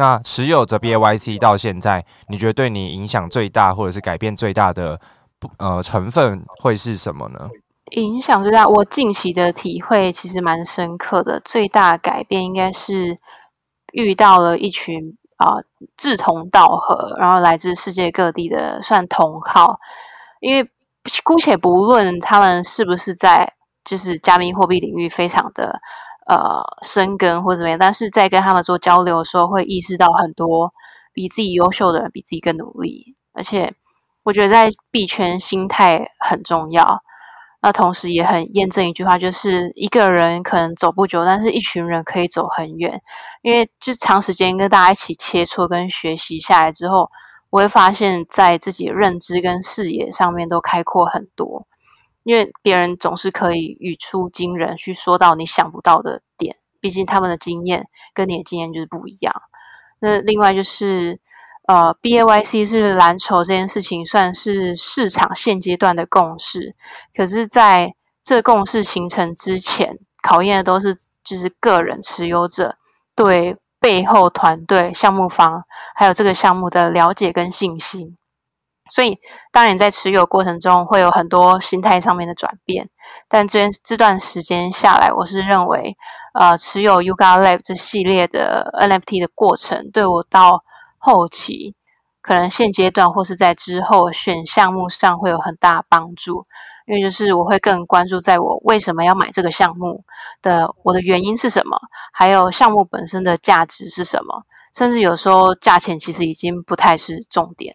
那持有着 BAYC 到现在，你觉得对你影响最大，或者是改变最大的呃成分会是什么呢？影响最大，我近期的体会其实蛮深刻的。最大的改变应该是遇到了一群啊、志同道合，然后来自世界各地的算同好。因为姑且不论他们是不是在就是加密货币领域非常的呃深耕或怎么样，但是在跟他们做交流的时候，会意识到很多比自己优秀的人比自己更努力。而且我觉得在币圈心态很重要。那同时也很验证一句话，就是一个人可能走不久，但是一群人可以走很远。因为就长时间跟大家一起切磋跟学习下来之后，我会发现，在自己的认知跟视野上面都开阔很多。因为别人总是可以语出惊人，去说到你想不到的点，毕竟他们的经验跟你的经验就是不一样。那另外就是。呃，BAYC 是蓝筹这件事情算是市场现阶段的共识，可是在这共识形成之前，考验的都是就是个人持有者对背后团队、项目方还有这个项目的了解跟信心。所以，当然在持有过程中会有很多心态上面的转变，但这这段时间下来，我是认为，呃，持有 Yuga Lab 这系列的 NFT 的过程，对我到后期可能现阶段或是在之后选项目上会有很大帮助，因为就是我会更关注在我为什么要买这个项目的，我的原因是什么，还有项目本身的价值是什么，甚至有时候价钱其实已经不太是重点。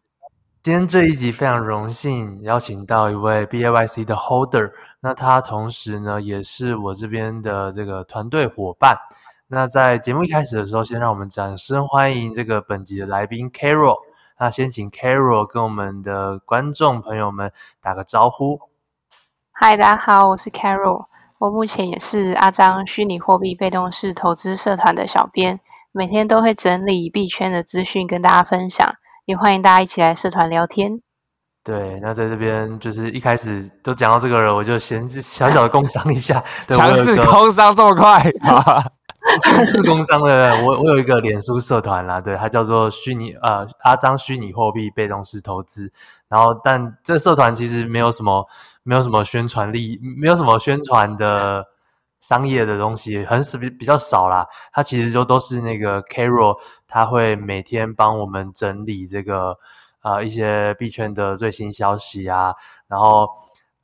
今天这一集非常荣幸邀请到一位 BAYC 的 Holder，那他同时呢也是我这边的这个团队伙伴。那在节目一开始的时候，先让我们掌声欢迎这个本集的来宾 Carol。那先请 Carol 跟我们的观众朋友们打个招呼。嗨，大家好，我是 Carol，我目前也是阿张虚拟货币被动式投资社团的小编，每天都会整理币圈的资讯跟大家分享。也欢迎大家一起来社团聊天。对，那在这边就是一开始都讲到这个了，我就先小小的工商一下。强制工商这么快？强势工商的，我我有一个脸书社团啦，对，它叫做虚拟呃阿张虚拟货币被动式投资。然后，但这个社团其实没有什么没有什么宣传力，没有什么宣传的。商业的东西很比比较少啦，它其实就都是那个 Carol，他会每天帮我们整理这个呃一些币圈的最新消息啊，然后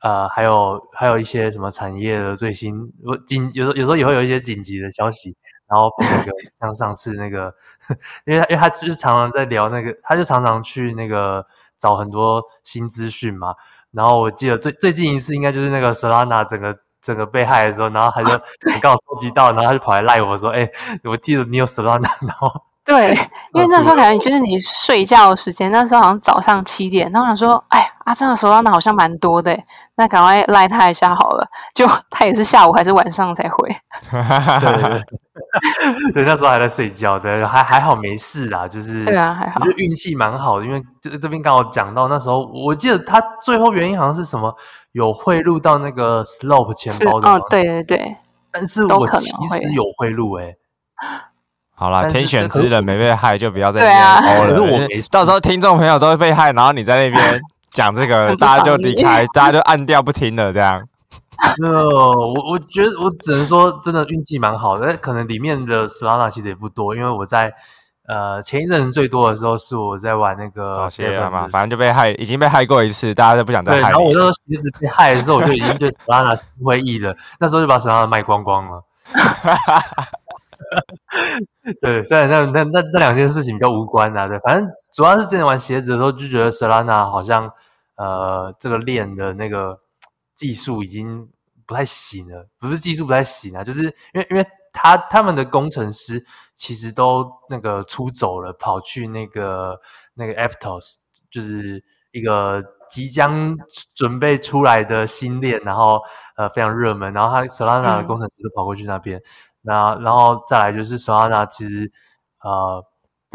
呃还有还有一些什么产业的最新紧有时候有时候也会有一些紧急的消息，然后那个像上次那个，因为他因为他就是常常在聊那个，他就常常去那个找很多新资讯嘛，然后我记得最最近一次应该就是那个 Solana 整个。整个被害的时候，然后他就你刚好收集到，然后他就跑来赖我说：“哎、欸，我记得你有 Solana。”然后 对，因为那时候感觉就是你睡觉的时间，那时候好像早上七点，然后我想说：“哎，啊，正的 Solana 好像蛮多的，那赶快赖他一下好了。”就 他也是下午还是晚上才回。对对对，对，那时候还在睡觉，对，还还好没事啦，就是对啊，还好，就运气蛮好的，因为这这边刚好讲到那时候，我记得他最后原因好像是什么。有贿赂到那个 Slope 钱包的对对对，但是我其实有贿赂诶、欸。好啦，天选之人没被害，就不要再那边欧了。我没到时候听众朋友都会被害，然后你在那边讲这个，大家就离开，大家就按掉不听了，这样。呃，我我觉得我只能说，真的运气蛮好的。可能里面的 Solana 其实也不多，因为我在。呃，前一阵最多的时候是我在玩那个鞋嘛，反正就被害，已经被害过一次，大家都不想再害。然后我那时候鞋子被害的时候，我就已经对 Solana 心灰意冷，那时候就把 Solana 卖光光了。对，虽然那那那那两件事情比较无关啊，对，反正主要是之前玩鞋子的时候就觉得 Solana 好像呃这个链的那个技术已经不太行了，不是技术不太行啊，就是因为因为。他他们的工程师其实都那个出走了，跑去那个那个 Aptos，就是一个即将准备出来的新链，然后呃非常热门，然后他 Solana 的工程师都跑过去那边，那、嗯、然后再来就是 Solana 其实呃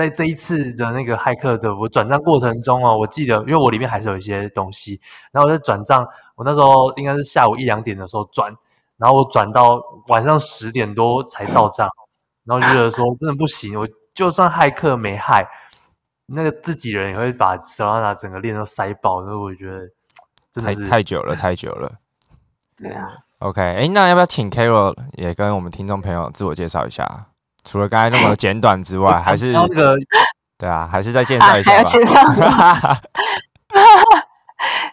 在这一次的那个骇客的我转账过程中哦，我记得因为我里面还是有一些东西，然后我在转账，我那时候应该是下午一两点的时候转，然后我转到晚上十点多才到账，然后就觉得说真的不行，我就算骇客没害。那个自己人也会把 Solana 整个链都塞爆，所以我觉得真的是太太久了，太久了。对啊。OK，哎，那要不要请 Carol 也跟我们听众朋友自我介绍一下？除了刚才那么简短之外，还是那个对啊，还是再介绍一下吧。介绍？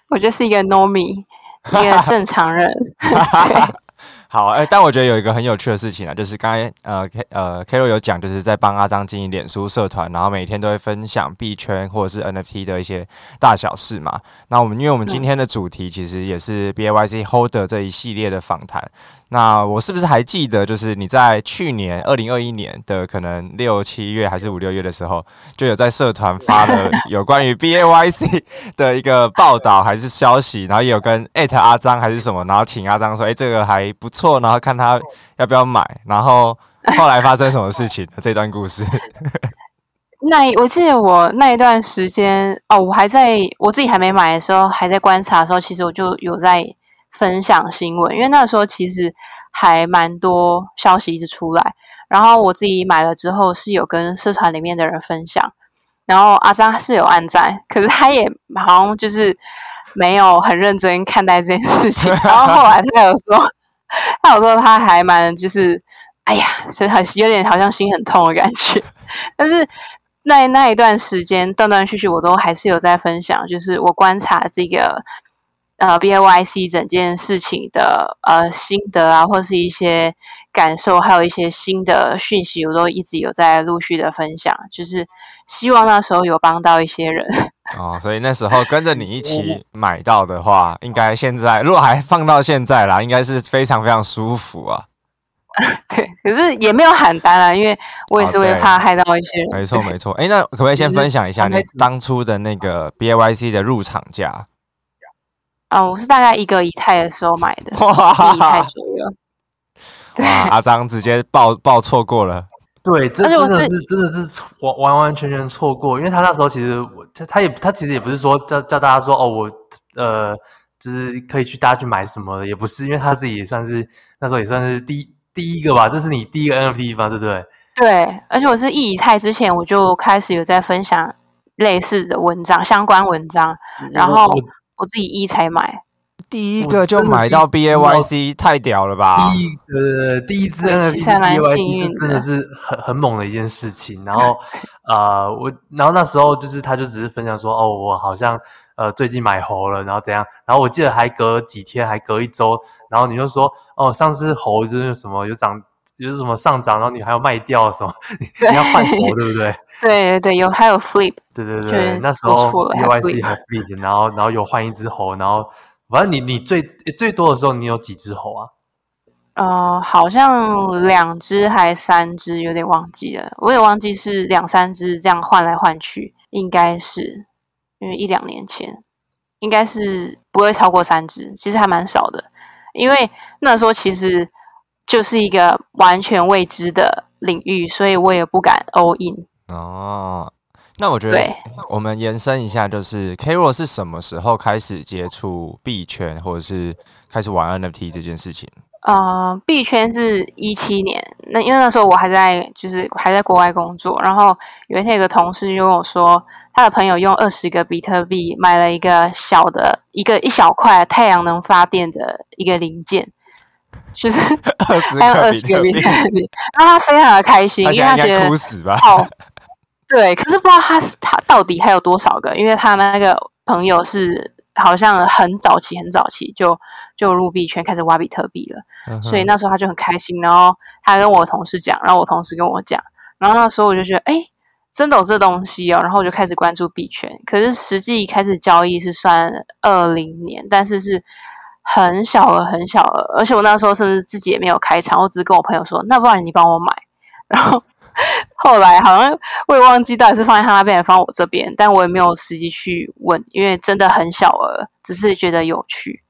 我就是一个 Normie，一个正常人。好，哎、欸，但我觉得有一个很有趣的事情啊，就是刚才呃 K 呃 Carol 有讲，就是在帮阿张经营脸书社团，然后每天都会分享币圈或者是 NFT 的一些大小事嘛。那我们因为我们今天的主题其实也是 BAYC Holder 这一系列的访谈。那我是不是还记得，就是你在去年二零二一年的可能六七月还是五六月的时候，就有在社团发了 有关于 BAYC 的一个报道还是消息，然后也有跟艾特阿张还是什么，然后请阿张说，哎、欸，这个还不错，然后看他要不要买，然后后来发生什么事情？这段故事。那我记得我那一段时间哦，我还在我自己还没买的时候，还在观察的时候，其实我就有在。分享新闻，因为那个时候其实还蛮多消息一直出来，然后我自己买了之后是有跟社团里面的人分享，然后阿张是有按赞，可是他也好像就是没有很认真看待这件事情，然后后来他有说，他有说他还蛮就是，哎呀，所以很有点好像心很痛的感觉，但是那那一段时间断断续续我都还是有在分享，就是我观察这个。呃，BAYC 整件事情的呃心得啊，或是一些感受，还有一些新的讯息，我都一直有在陆续的分享，就是希望那时候有帮到一些人。哦，所以那时候跟着你一起买到的话，应该现在如果还放到现在啦，应该是非常非常舒服啊。对，可是也没有喊单啊，因为我也是会怕害到一些人。没错没错，哎，那可不可以先分享一下你当初的那个 BAYC 的入场价？啊、哦，我是大概一个以太的时候买的，一以太左右。哇，阿张直接报报错过了。对，这真的是真的是完完完全全错过，因为他那时候其实我他他也他其实也不是说叫叫大家说哦，我呃就是可以去大家去买什么的，也不是，因为他自己也算是那时候也算是第第一个吧，这是你第一个 NFT 吧，对不对？对，而且我是一以太之前我就开始有在分享类似的文章，相关文章，然后。我自己一才买，第一个就买到 BAYC，太屌了吧！第一个第一支 NFT BAYC 真的是很很猛的一件事情。然后 呃，我然后那时候就是他就只是分享说，哦，我好像呃最近买猴了，然后怎样？然后我记得还隔几天，还隔一周，然后你就说，哦，上次猴就是什么有涨。有什么上涨，然后你还要卖掉什么？你要换头，对不对？对对对，有还有 flip，对对对，那时候 BAYC 还 flip，然后然后有换一只猴，然后反正你你最最多的时候你有几只猴啊？呃，好像两只还三只，有点忘记了，我也忘记是两三只这样换来换去，应该是因为一两年前应该是不会超过三只，其实还蛮少的，因为那时候其实。就是一个完全未知的领域，所以我也不敢 all in。哦，那我觉得我们延伸一下，就是 Carol 是什么时候开始接触币圈，或者是开始玩 NFT 这件事情？呃，币圈是一七年，那因为那时候我还在，就是还在国外工作。然后有一天有个同事就跟我说，他的朋友用二十个比特币买了一个小的一个一小块太阳能发电的一个零件。就是 还有二十个比特币，然后他非常的开心，因为他觉得哭死吧？哦，对，可是不知道他是他到底还有多少个，因为他那个朋友是好像很早期很早期就就入币圈开始挖比特币了，嗯，所以那时候他就很开心，然后他跟我同事讲，然后我同事跟我讲，然后那时候我就觉得，哎，真的有这东西哦，然后我就开始关注币圈，可是实际开始交易是算二零年，但是是。很小额，很小额，而且我那时候甚至自己也没有开仓，我只是跟我朋友说，那不然你帮我买，然后 后来好像我也忘记到底是放在他那边，还是放我这边，但我也没有实际去问，因为真的很小额，只是觉得有趣。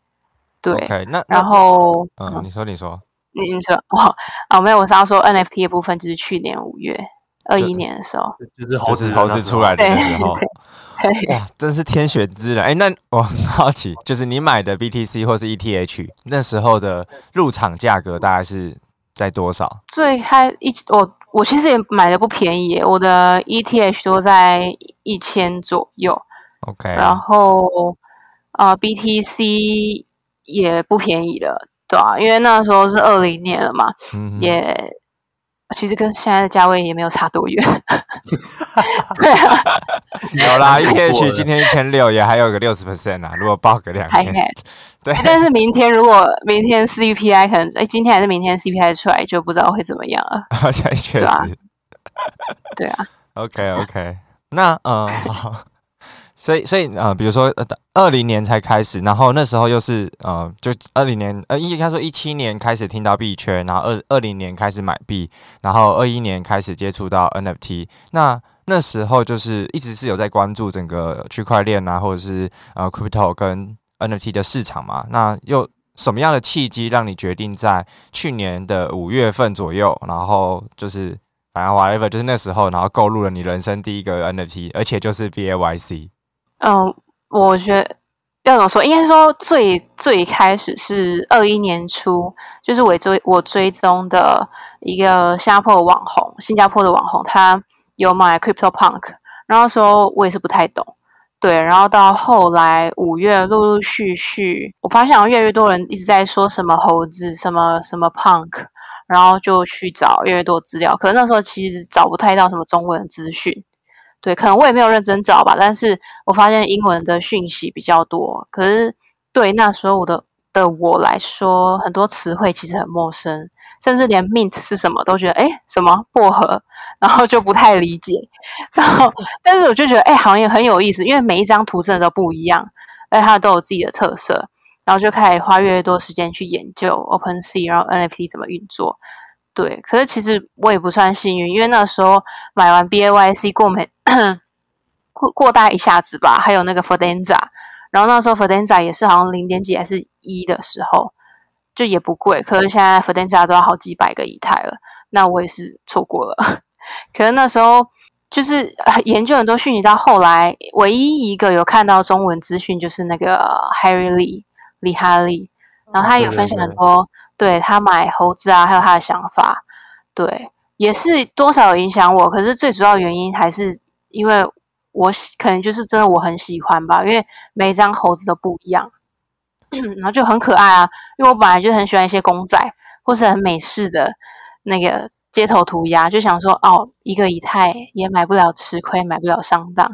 对，okay, 那然后嗯，你说你说，你你说哦 哦没有，我是要说 NFT 的部分，就是去年五月二一年的时候，就是猴子猴子出来的时候，对哇，真是天选之人。哎，那我很好奇，就是你买的 BTC 或是 ETH 那时候的入场价格大概是在多少？最开一我我其实也买的不便宜，我的 ETH 都在一千左右。OK，然后呃 BTC。也不便宜了，对啊，因为那时候是二零年了嘛，嗯、也其实跟现在的价位也没有差多远。对啊，有啦，ETH 今天一千六，也还有个六十 percent 啊，如果报个两天，对。但是明天如果明天 CPI 可能，哎，今天还是明天 CPI 出来，就不知道会怎么样了。确实，对啊。对啊 OK OK，那嗯。呃所以，所以，呃，比如说，呃，二零年才开始，然后那时候又是，呃，就二零年，呃，应该说一七年开始听到币圈，然后二二零年开始买币，然后二一年开始接触到 NFT。那那时候就是一直是有在关注整个区块链啊，或者是呃，crypto 跟 NFT 的市场嘛。那又什么样的契机让你决定在去年的五月份左右，然后就是反正 whatever，就是那时候，然后购入了你人生第一个 NFT，而且就是 BAYC。嗯，我觉得要怎么说？应该说最最开始是二一年初，就是我追我追踪的一个新加坡的网红，新加坡的网红，他有买 Crypto Punk，然后说我也是不太懂，对，然后到后来五月陆陆续续，我发现越来越多人一直在说什么猴子，什么什么 Punk，然后就去找越来越多资料，可是那时候其实找不太到什么中文资讯。对，可能我也没有认真找吧，但是我发现英文的讯息比较多。可是对那时候我的的我来说，很多词汇其实很陌生，甚至连 mint 是什么都觉得，哎，什么薄荷，然后就不太理解。然后，但是我就觉得，哎，好像也很有意思，因为每一张图真的都不一样，而且它都有自己的特色。然后就开始花越来越多时间去研究 OpenSea，然后 NFT 怎么运作。对，可是其实我也不算幸运，因为那时候买完 BAYC 过没过过大一下子吧，还有那个 Fidenza，然后那时候 Fidenza 也是好像零点几还是一的时候，就也不贵。可是现在 Fidenza 都要好几百个以太了，那我也是错过了。可是那时候就是研究很多讯息，到后来唯一一个有看到中文资讯就是那个 Harry Lee 李哈利，然后他有分享很多。对，他买猴子啊，还有他的想法，对，也是多少有影响我。可是最主要原因还是因为我可能就是真的我很喜欢吧，因为每一张猴子都不一样，然后就很可爱啊。因为我本来就很喜欢一些公仔，或是很美式的那个街头涂鸦，就想说哦，一个以太也买不了吃亏，买不了上当，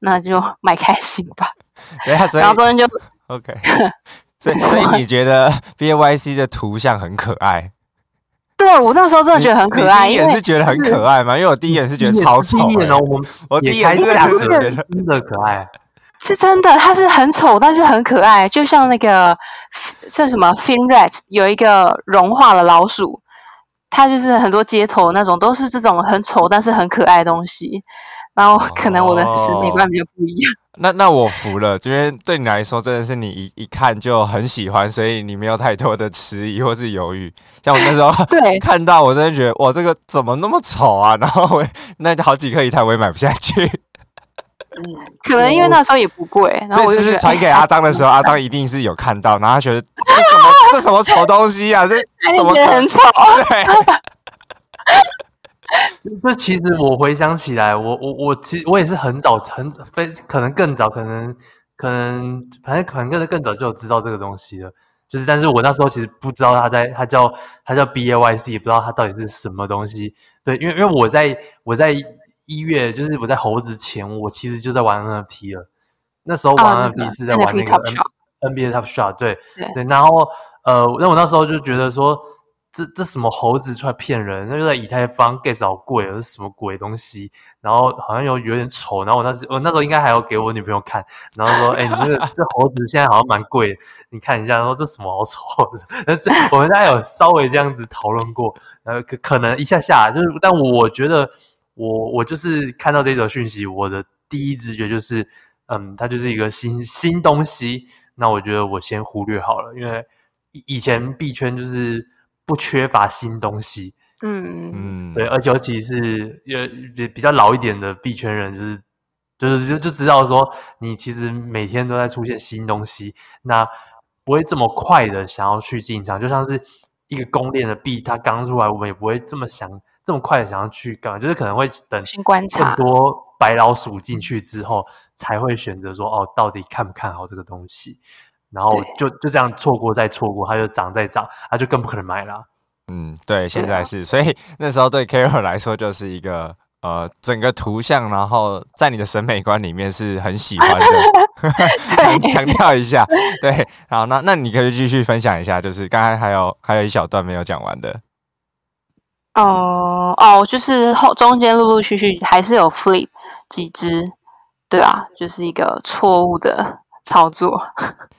那就 买开心吧。然后中间就 OK。所以，所以你觉得 B A Y C 的图像很可爱？对，我那时候真的觉得很可爱。一眼是觉得很可爱吗？因为我第一眼是觉得超丑。第一眼哦，我我第一眼是觉得真的可爱。是真的，它是很丑，但是很可爱，就像那个像什么 Finrat 有一个融化了老鼠，它就是很多街头那种都是这种很丑但是很可爱的东西。然后可能我的审美观比较不一样。那那我服了，因为对你来说真的是你一一看就很喜欢，所以你没有太多的迟疑或是犹豫。像我那时候对 看到，我真的觉得哇，这个怎么那么丑啊？然后我那好几颗以太我也买不下去。嗯，可能因为那时候也不贵，然后我就是传给阿张的时候，阿张一定是有看到，然后他觉得这什么这什么丑东西啊？这怎么很丑？对。就其实我回想起来，我我我其实我也是很早很非可能更早，可能可能反正可能更更早就有知道这个东西了。就是，但是我那时候其实不知道它在，它叫它叫 BAYC，也不知道它到底是什么东西。对，因为因为我在我在一月，就是我在猴子前，我其实就在玩 NFT 了。那时候玩 NFT 是在玩那个 N、NBA Top Shot，对对，对。然后呃，那我那时候就觉得说。这这什么猴子出来骗人？那就在以太坊 gas 好贵，这是什么鬼东西？然后好像有有点丑。然后我那时我那时候应该还要给我女朋友看，然后说：“哎、你这个这猴子现在好像蛮贵，你看一下。”说这什么好丑？那 这我们大家有稍微这样子讨论过，然后可可能一下下就是，但我觉得我我就是看到这则讯息，我的第一直觉就是，嗯，它就是一个新新东西。那我觉得我先忽略好了，因为以以前币圈就是。不缺乏新东西，嗯。嗯，对，而且尤其是呃比比较老一点的币圈人，就是就是就就知道说，你其实每天都在出现新东西，那不会这么快的想要去进场，就像是一个公链的币，它刚出来，我们也不会这么想这么快的想要去干，就是可能会等更多白老鼠进去之后，才会选择说哦，到底看不看好这个东西。然后就就这样错过再错过，它就涨再涨，它就更不可能买了。嗯，对，现在是，所以 那时候对 Carol 来说就是一个呃，整个图像，然后在你的审美观里面是很喜欢的。强强调一下，对，好，那那你可以继续分享一下，就是刚才还有还有一小段没有讲完的。哦哦，就是后中间陆陆续续还是有 flip 几只，对啊，就是一个错误的。操作，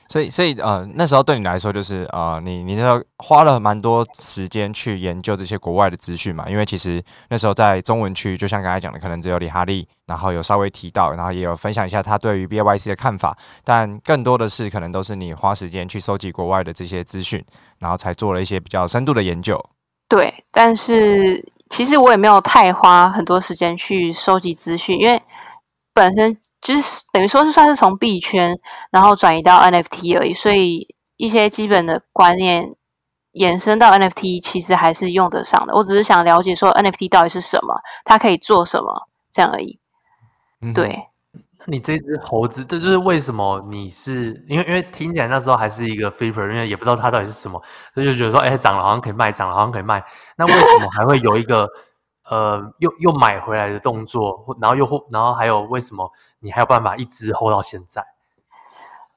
所以所以呃那时候对你来说就是呃你你那时候花了蛮多时间去研究这些国外的资讯嘛，因为其实那时候在中文区，就像刚才讲的，可能只有李哈利，然后有稍微提到，然后也有分享一下他对于 BAYC 的看法，但更多的是可能都是你花时间去收集国外的这些资讯，然后才做了一些比较深度的研究。对，但是其实我也没有太花很多时间去收集资讯，因为。本身就是等于说是算是从币圈，然后转移到 NFT 而已，所以一些基本的观念延伸到 NFT 其实还是用得上的。我只是想了解说 NFT 到底是什么，它可以做什么，这样而已。嗯、对，那你这只猴子，这就是为什么你是因为因为听起来那时候还是一个 flipper，因为也不知道它到底是什么，所以就觉得说，哎，涨了好像可以卖，涨了好像可以卖。那为什么还会有一个？呃，又又买回来的动作，然后又然后还有为什么你还有办法一直 hold 到现在？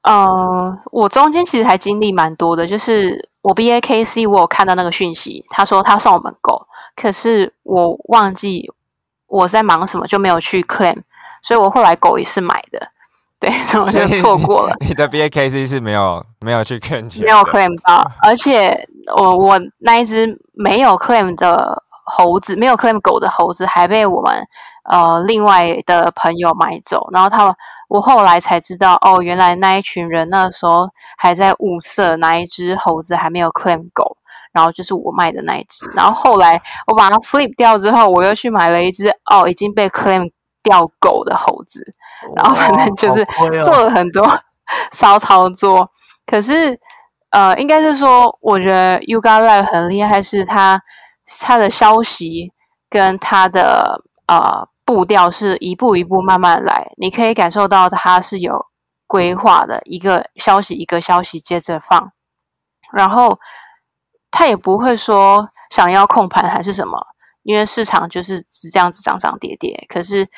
呃，我中间其实还经历蛮多的，就是我 BAKC 我有看到那个讯息，他说他送我们狗，可是我忘记我在忙什么，就没有去 claim，所以我后来狗也是买的，对，所以我就错过了。你的 BAKC 是没有没有去 claim，没有 claim 到，而且我我那一只没有 claim 的。猴子没有 claim 狗的猴子还被我们呃另外的朋友买走，然后他们我后来才知道哦，原来那一群人那时候还在物色哪一只猴子还没有 claim 狗，然后就是我卖的那一只，然后后来我把它 flip 掉之后，我又去买了一只哦已经被 claim 掉狗的猴子，然后反正就是做了很多 骚操作，可是呃应该是说我觉得 Yuga Labs 很厉害，是它。他的消息跟他的呃步调是一步一步慢慢来，你可以感受到他是有规划的，一个消息一个消息接着放，然后他也不会说想要控盘还是什么，因为市场就是只这样子涨涨跌跌。可是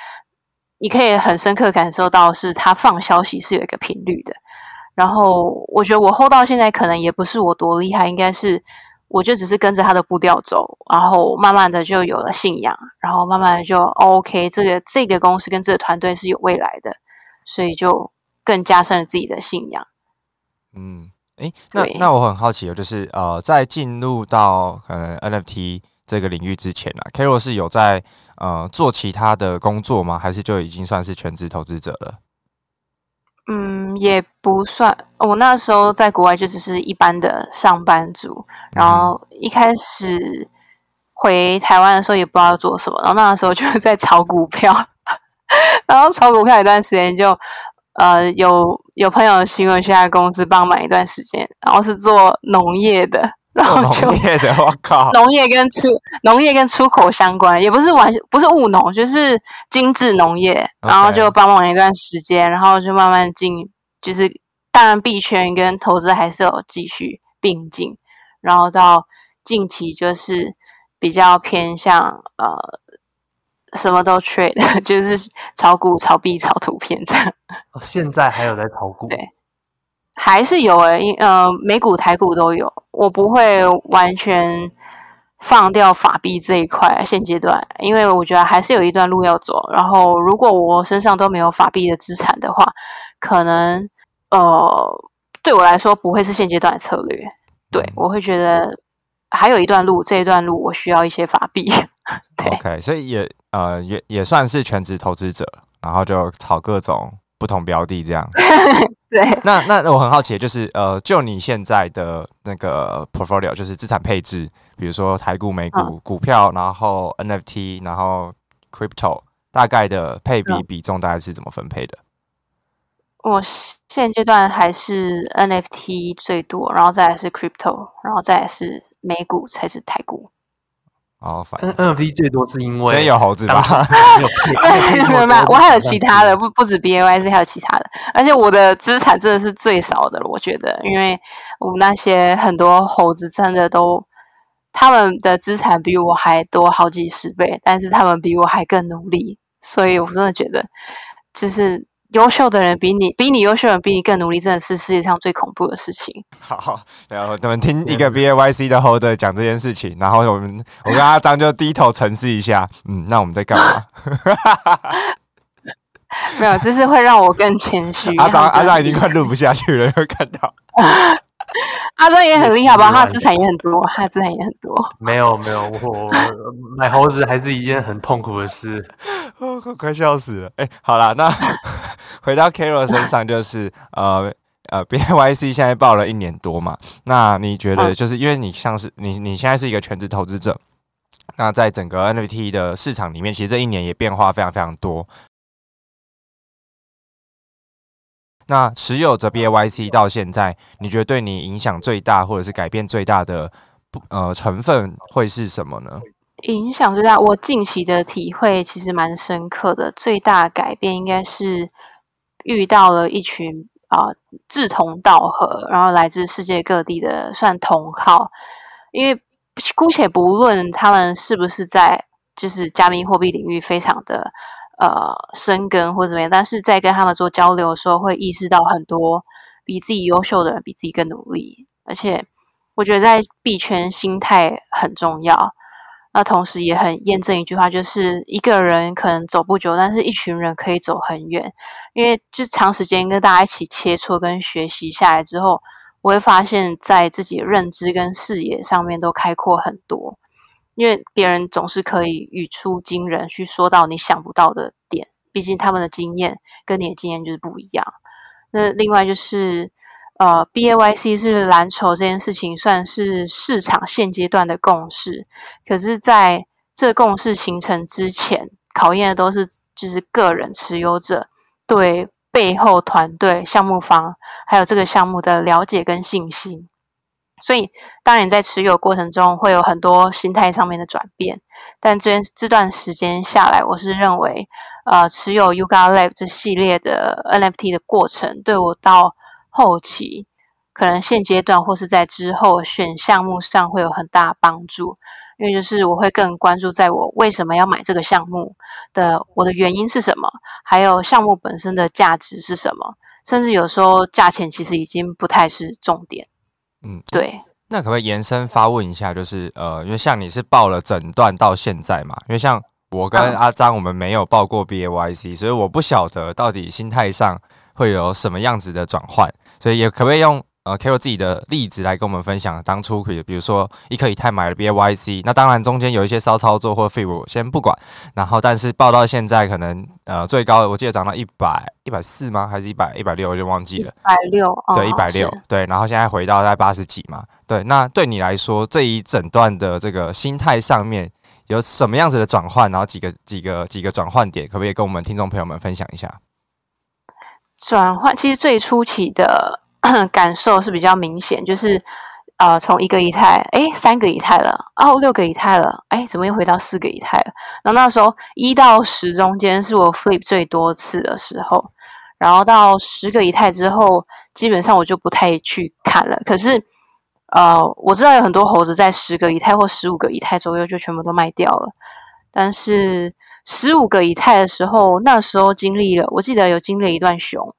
你可以很深刻感受到是他放消息是有一个频率的，然后我觉得我 hold 到现在可能也不是我多厉害，应该是。我就只是跟着他的步调走，然后慢慢的就有了信仰，然后慢慢的就 OK，这个这个公司跟这个团队是有未来的，所以就更加深了自己的信仰。嗯，诶，那那我很好奇，就是呃，在进入到可能 NFT 这个领域之前啊，Carol 是有在呃做其他的工作吗？还是就已经算是全职投资者了？嗯，也不算。我那时候在国外就只是一般的上班族，然后一开始回台湾的时候也不知道要做什么，然后那个时候就在炒股票，然后炒股票一段时间就呃有有朋友请我去他公司帮忙一段时间，然后是做农业的。然后就农业的，我靠，农业跟出农业跟出口相关，也不是完不是务农，就是精致农业。然后就帮忙一段时间，然后就慢慢进，就是当然币圈跟投资还是有继续并进。然后到近期就是比较偏向呃什么都 trade，就是炒股、炒币、炒图片这样。哦现在还有在炒股？对。还是有诶、欸，呃，美股、台股都有。我不会完全放掉法币这一块，现阶段，因为我觉得还是有一段路要走。然后，如果我身上都没有法币的资产的话，可能呃，对我来说不会是现阶段的策略。对，我会觉得还有一段路，这一段路我需要一些法币。对，OK，所以也呃也也算是全职投资者，然后就炒各种不同标的这样。对，那那我很好奇，就是呃，就你现在的那个 portfolio，就是资产配置，比如说台股、美股、嗯、股票，然后 NFT，然后 crypto，大概的配比比重大概是怎么分配的？我现阶段还是 NFT 最多，然后再来是 crypto，然后再来是美股才是台股。哦，反正 NFT 最多是因为真有猴子吧？没有，没有，我还有其他的，不不止 BAYC，还有其他的。而且我的资产真的是最少的了，我觉得，因为我们那些很多猴子真的都，他们的资产比我还多好几十倍，但是他们比我还更努力，所以我真的觉得，就是。优秀的人比你比你优秀的人比你更努力，真的是世界上最恐怖的事情。好，然后我们听一个 B A Y C 的 holder 讲这件事情，然后我们我跟阿张就低头沉思一下，嗯，那我们在干嘛？没有，就是会让我更谦虚。阿张阿张已经快录不下去了，有看到。阿璋也很厉害吧？他的资产也很多，他的资产也很多。没有没有，我买猴子还是一件很痛苦的事，哦、快笑死了。哎，好了，那 回到 Carol 身上，就是呃呃，BAYC 现在抱了一年多嘛。那你觉得，就是因为你像是你你现在是一个全职投资者，那在整个 NFT 的市场里面，其实这一年也变化非常非常多。那持有着 BAYC 到现在，你觉得对你影响最大，或者是改变最大的不呃成分会是什么呢？影响最大，我近期的体会其实蛮深刻的。最大改变应该是遇到了一群啊、志同道合，然后来自世界各地的算同好。因为姑且不论他们是不是在就是加密货币领域非常的。呃，生根或怎么样，但是在跟他们做交流的时候，会意识到很多比自己优秀的人比自己更努力，而且我觉得在币圈心态很重要。那同时也很验证一句话，就是一个人可能走不久，但是一群人可以走很远。因为就长时间跟大家一起切磋跟学习下来之后，我会发现在自己的认知跟视野上面都开阔很多。因为别人总是可以语出惊人，去说到你想不到的点，毕竟他们的经验跟你的经验就是不一样。那另外就是，呃，BAYC 是蓝筹这件事情，算是市场现阶段的共识。可是，在这共识形成之前，考验的都是就是个人持有者对背后团队、项目方还有这个项目的了解跟信心。所以，当然在持有过程中会有很多心态上面的转变，但这这段时间下来，我是认为，呃，持有 Yuga Lab 这系列的 NFT 的过程，对我到后期可能现阶段或是在之后选项目上会有很大帮助，因为就是我会更关注在我为什么要买这个项目的，我的原因是什么，还有项目本身的价值是什么，甚至有时候价钱其实已经不太是重点。嗯，对。那可不可以延伸发问一下？就是呃，因为像你是报了诊断到现在嘛，因为像我跟阿张，我们没有报过 BAYC，、嗯、所以我不晓得到底心态上会有什么样子的转换，所以也可不可以用？呃，Carol 自己的例子来跟我们分享，当初可以，比如说一颗以太买了 BAYC，那当然中间有一些骚操作或废物，先不管。然后，但是报到现在可能呃最高，我记得涨到一百一百四吗？还是一百一百六？我就忘记了。一百六，对，一百六，对。然后现在回到在八十几嘛，对。那对你来说，这一整段的这个心态上面有什么样子的转换？然后几个几个几个转换点，可不可以跟我们听众朋友们分享一下？转换其实最初期的。感受是比较明显，就是呃，从一个以太，哎，三个以太了，哦，六个以太了，哎，怎么又回到四个以太了？然后那时候一到十中间是我 flip 最多次的时候，然后到十个以太之后，基本上我就不太去看了。可是呃，我知道有很多猴子在十个以太或十五个以太左右就全部都卖掉了，但是十五个以太的时候，那时候经历了，我记得有经历一段熊。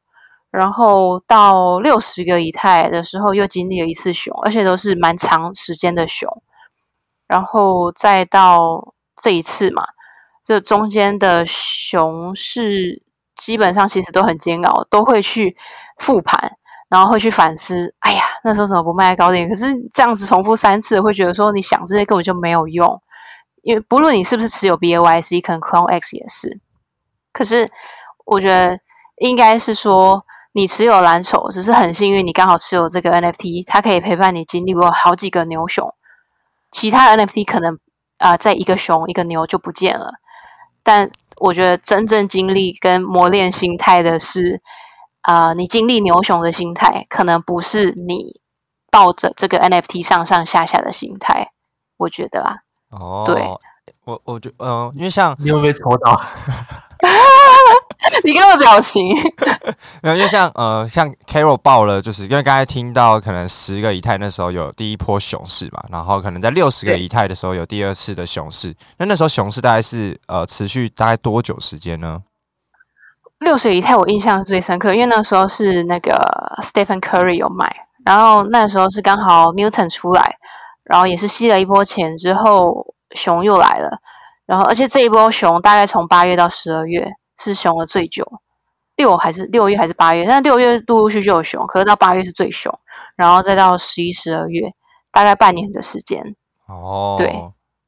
然后到六十个以太的时候，又经历了一次熊，而且都是蛮长时间的熊。然后再到这一次嘛，这中间的熊市基本上其实都很煎熬，都会去复盘，然后会去反思。哎呀，那时候怎么不卖高点？可是这样子重复三次，会觉得说你想这些根本就没有用，因为不论你是不是持有 BAYC，可能 Clone X 也是。可是我觉得应该是说。你持有蓝筹，只是很幸运，你刚好持有这个 NFT，它可以陪伴你经历过好几个牛熊。其他 NFT 可能啊、呃，在一个熊一个牛就不见了。但我觉得真正经历跟磨练心态的是，啊、呃，你经历牛熊的心态，可能不是你抱着这个 NFT 上上下下的心态。我觉得啦，哦，对，我我觉嗯、呃，因为像你有没有被抽到？你看我表情，没有，就像呃，像 Carol 报了，就是因为刚才听到可能十个以太那时候有第一波熊市嘛，然后可能在六十个以太的时候有第二次的熊市。那那时候熊市大概是呃持续大概多久时间呢？六十以太我印象最深刻，因为那时候是那个 Stephen Curry 有买，然后那时候是刚好 Mutant 出来，然后也是吸了一波钱之后熊又来了，然后而且这一波熊大概从八月到十二月。是熊的最久，六还是六月还是八月？但六月陆陆续续有熊，可是到八月是最熊，然后再到十一、十二月，大概半年的时间。哦，对。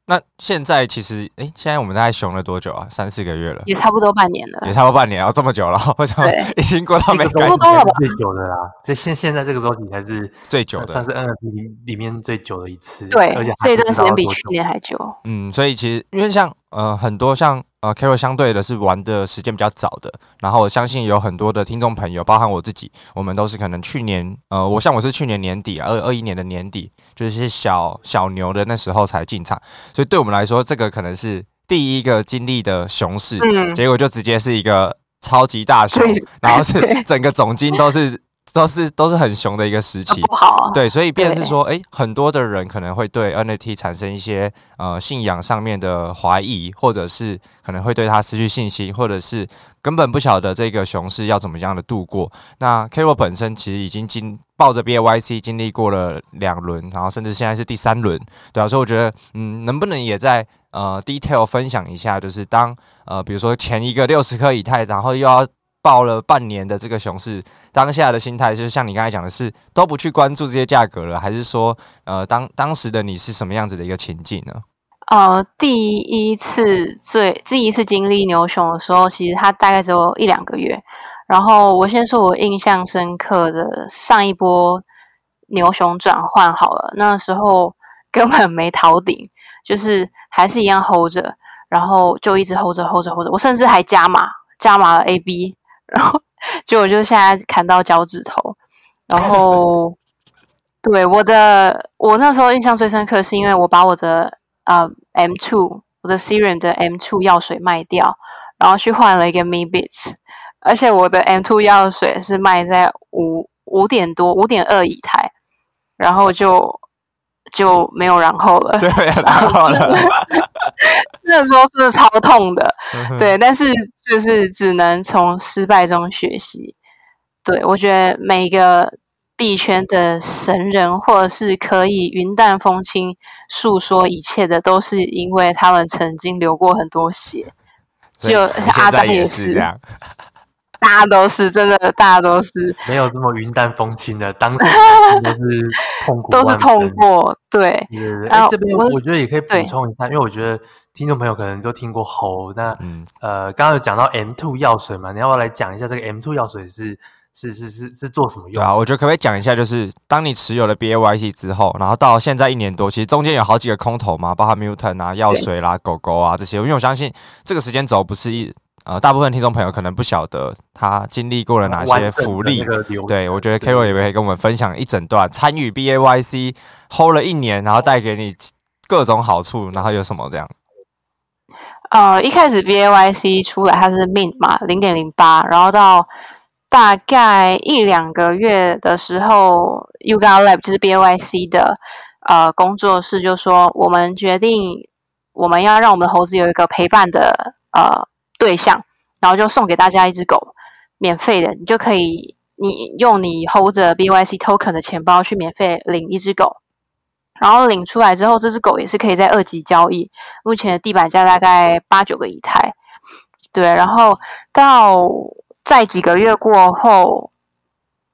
那现在其实，哎，现在我们大概熊了多久啊？三四个月了，也差不多半年了，也差不多半年，哦，这么久了，为什么已经过到没感觉？差不多了吧？最久的啦，这现现在这个周期才是最久的，算是 NFT 里面最久的一次。对，而且这段时间比去年还久。嗯，所以其实因为像呃很多像。呃，Carol 相对的是玩的时间比较早的，然后我相信有很多的听众朋友，包含我自己，我们都是可能去年，呃，我像我是去年年底，二二一年的年底，就是些小小牛的那时候才进场，所以对我们来说，这个可能是第一个经历的熊市，嗯，结果就直接是一个超级大熊，然后是整个总金都是。都是都是很熊的一个时期，不好。对，所以变是说，哎，很多的人可能会对 NFT 产生一些呃信仰上面的怀疑，或者是可能会对他失去信心，或者是根本不晓得这个熊市要怎么样的度过。那 Carol 本身其实已经经抱着 BAYC 经历过了两轮，然后甚至现在是第三轮，对啊，所以我觉得，嗯，能不能也在呃 detail 分享一下，就是当呃比如说前一个六十颗以太，然后又要抱了半年的这个熊市，当下的心态就是像你刚才讲的是都不去关注这些价格了，还是说呃当当时的你是什么样子的一个情境呢？呃，第一次最第一次经历牛熊的时候，其实它大概只有一两个月。然后我先说我印象深刻的上一波牛熊转换好了，那时候根本没逃顶，就是还是一样 hold 着，然后就一直 hold 着 hold 着 hold 着，我甚至还加码加码了 AB。然后，结果就现在砍到脚趾头。然后，对我的，我那时候印象最深刻，是因为我把我的呃 M two，我的 Serum 的 M two 药水卖掉，然后去换了一个 Meebits，而且我的 M two 药水是卖在五五点多，五点二以台，然后就就没有然后了。对，然后了。那时候真的超痛的，对，但是就是只能从失败中学习。对，我觉得每个币圈的神人，或者是可以云淡风轻诉说一切的，都是因为他们曾经流过很多血。就阿张也是这样。大家都是真的，大家都是没有这么云淡风轻的，当时 都是痛苦，都是痛过。对，对对对。哎，这边我觉得也可以补充一下，因为我觉得听众朋友可能都听过猴。那、嗯、呃，刚刚有讲到 M two 药水嘛，你要不要来讲一下这个 M two 药水是是是是是做什么用？对啊，我觉得可不可以讲一下，就是当你持有了 BAYT 之后，然后到现在一年多，其实中间有好几个空头嘛，包括 Mutant 啊、药水啦、狗狗啊这些，因为我相信这个时间轴不是一。呃，大部分听众朋友可能不晓得他经历过了哪些福利。对，我觉得 Carol 也可以跟我们分享一整段参与 BAYC hold 了一年，然后带给你各种好处，然后有什么这样？呃，一开始 BAYC 出来它是 Mint 嘛，零点零八，然后到大概一两个月的时候，Yuga Lab 就是 BAYC 的呃工作室就说，我们决定我们要让我们的猴子有一个陪伴的呃。对象，然后就送给大家一只狗，免费的，你就可以，你用你 hold 着 BYC token 的钱包去免费领一只狗。然后领出来之后，这只狗也是可以在二级交易，目前的地板价大概八九个以太。对，然后到在几个月过后，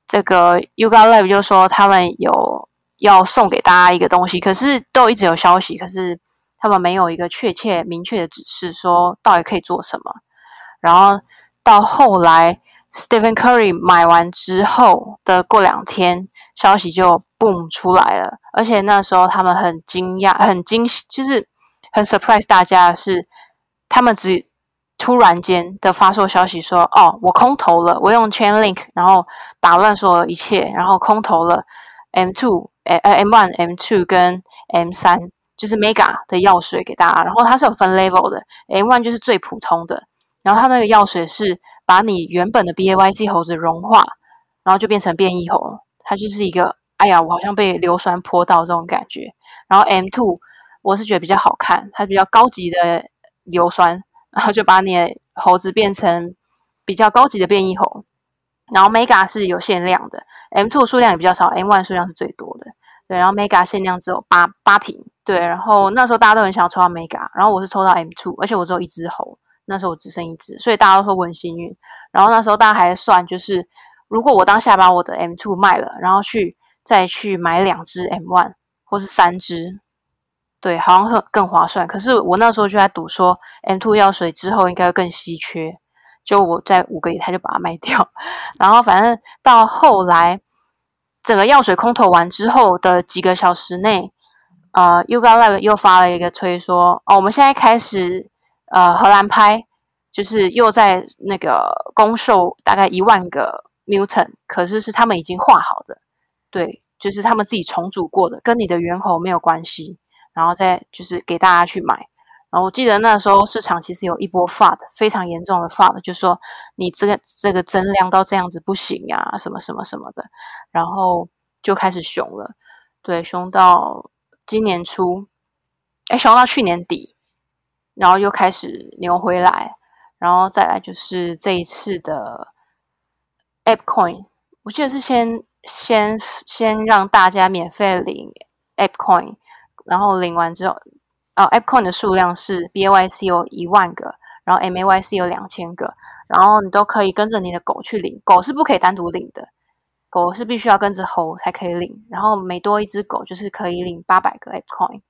这个 UGA Lab 就说他们有要送给大家一个东西，可是都一直有消息，可是他们没有一个确切明确的指示，说到底可以做什么。然后到后来，Stephen Curry 买完之后的过两天，消息就 boom 出来了，而且那时候他们很惊讶、很惊喜，就是很 surprise 大家是，他们只突然间的发售消息说：“哦，我空投了，我用 Chainlink，然后打乱所有一切，然后空投了 M two，、呃 M one、M two 跟 M3，就是 Mega 的药水给大家。然后它是有分 level 的，M one 就是最普通的。”然后它那个药水是把你原本的 BAYC 猴子融化，然后就变成变异猴。它就是一个，哎呀，我好像被硫酸泼到这种感觉。然后 M two 我是觉得比较好看，它比较高级的硫酸，然后就把你的猴子变成比较高级的变异猴。然后 Mega 是有限量的，M two 数量也比较少，M one 数量是最多的。对，然后 Mega 限量只有八八瓶。对，然后那时候大家都很想抽到 Mega，然后我是抽到 m two，而且我只有一只猴。那时候我只剩一只，所以大家都说我很幸运。然后那时候大家还算，就是如果我当下把我的 m two 卖了，然后去再去买两只 m one 或是三只，对，好像更更划算。可是我那时候就在赌说 m two 药水之后应该会更稀缺，就我在五个以太就把它卖掉。然后反正到后来，整个药水空投完之后的几个小时内，呃，Yuga Lab 又发了一个推说，哦，我们现在开始。呃，荷兰拍就是又在那个公售大概一万个 mutant，可是是他们已经画好的，对，就是他们自己重组过的，跟你的猿猴没有关系。然后再就是给大家去买。然后我记得那时候市场其实有一波 FUD，非常严重的 FUD，就说你这个这个增量到这样子不行呀，什么什么什么的，然后就开始熊了，对，熊到今年初，哎，熊到去年底。然后又开始牛回来，然后再来就是这一次的 App Coin 我记得是先先先让大家免费领 App Coin，然后领完之后，哦，App Coin 的数量是 BAYC 有一万个，然后 MAYC 有两千个，然后你都可以跟着你的狗去领，狗是不可以单独领的，狗是必须要跟着猴才可以领，然后每多一只狗就是可以领八百个 App Coin。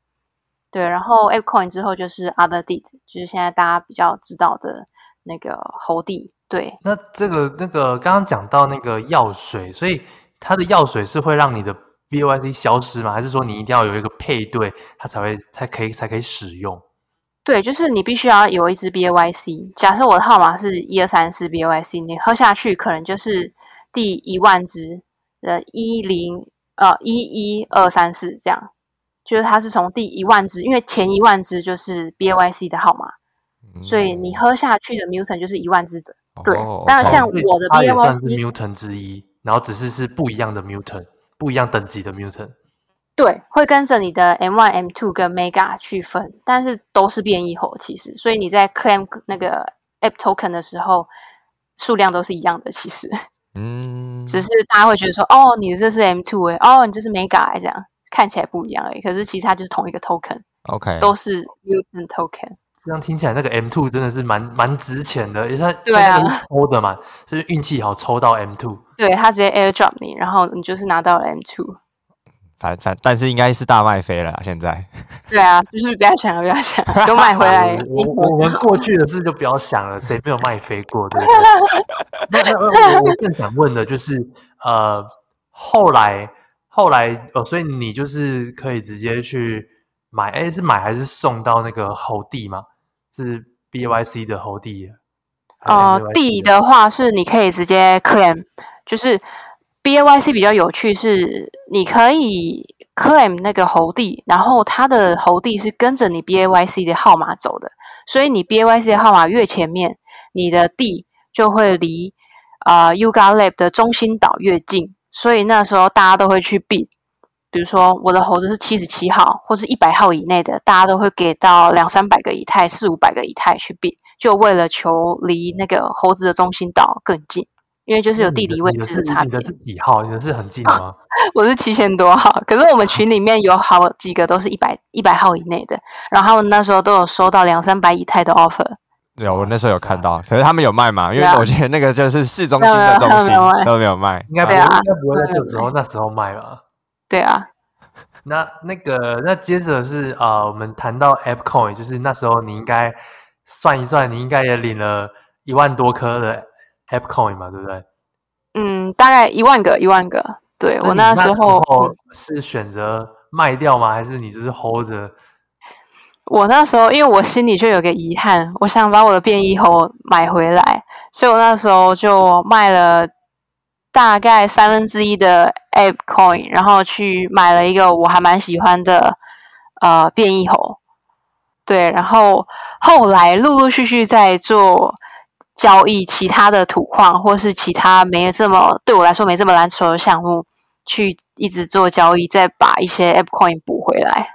对，然后 App Coin 之后就是 Other Deed，就是现在大家比较知道的那个猴帝。对，那这个那个刚刚讲到那个药水，所以它的药水是会让你的 BAYC 消失吗？还是说你一定要有一个配对，它才会才可以才可以使用？对，就是你必须要有一支 BAYC。假设我的号码是一二三四 BAYC，你喝下去可能就是第一万只呃一零呃一一二三四这样。就是它是从第一万只，因为前一万只就是 BAYC 的号码，嗯、所以你喝下去的 Mutant 就是一万只的。哦、对，当然像我的 BAYC 也算是 Mutant 之一，然后只是是不一样的 Mutant，不一样等级的 Mutant。对，会跟着你的 M one、M two 跟 Mega 去分，但是都是变异猴其实，所以你在 Claim 那个 App Token 的时候，数量都是一样的其实。嗯，只是大家会觉得说，哦，你这是 M two 哎，哦，你这是 Mega 哎，这样。看起来不一样而已，可是其实它就是同一个 token，OK，都是 mutant token。这样听起来，那个 M two 真的是蛮蛮值钱的，因为它对啊，抽的嘛，就是运气好抽到 M two。对，它直接 airdrop 你，然后你就是拿到了 M2。反反，但是应该是大卖飞了，现在。对啊，就是不要想了，不要想了，都买回来。我我们过去的事就不要想了，谁没有卖飞过？对不对？那那我更想问的就是，呃，后来。后来哦，所以你就是可以直接去买，哎，是买还是送到那个猴地吗？是 BAYC 的猴地？哦，地的话是你可以直接 claim，就是 BAYC 比较有趣是你可以 claim 那个猴帝，然后它的猴帝是跟着你 BAYC 的号码走的，所以你 BAYC 的号码越前面，你的地就会离啊、Yuga Lab 的中心岛越近。所以那时候大家都会去 bid，比如说我的猴子是七十七号或是一百号以内的，大家都会给到两三百个以太、四五百个以太去 b 就为了求离那个猴子的中心岛更近。因为就是有地理位置的差别。你的是几号？你的是很近的吗？我是七千多号，可是我们群里面有好几个都是一百一百号以内的，然后他们那时候都有收到两三百以太的 offer。有，我那时候有看到，可是他们有卖嘛？因为我觉得那个就是市中心的中心都没有卖，应该不会，应该不会在这时候那时候卖吧？对啊。那那个，那接着是啊、呃，我们谈到 ApeCoin，就是那时候你应该算一算，你应该也领了一万多颗的 ApeCoin 嘛，对不对？嗯，大概一万个，一万个。对，我那时候是选择卖掉吗？还是你就是 hold 着？我那时候，因为我心里就有个遗憾，我想把我的变异猴买回来，所以我那时候就卖了。大概三分之一的 Ape Coin，然后去买了一个我还蛮喜欢的呃变异猴，对，然后后来陆陆续续在做交易，其他的土矿或是其他没这么对我来说没这么蓝筹的项目，去一直做交易，再把一些 Ape Coin 补回来。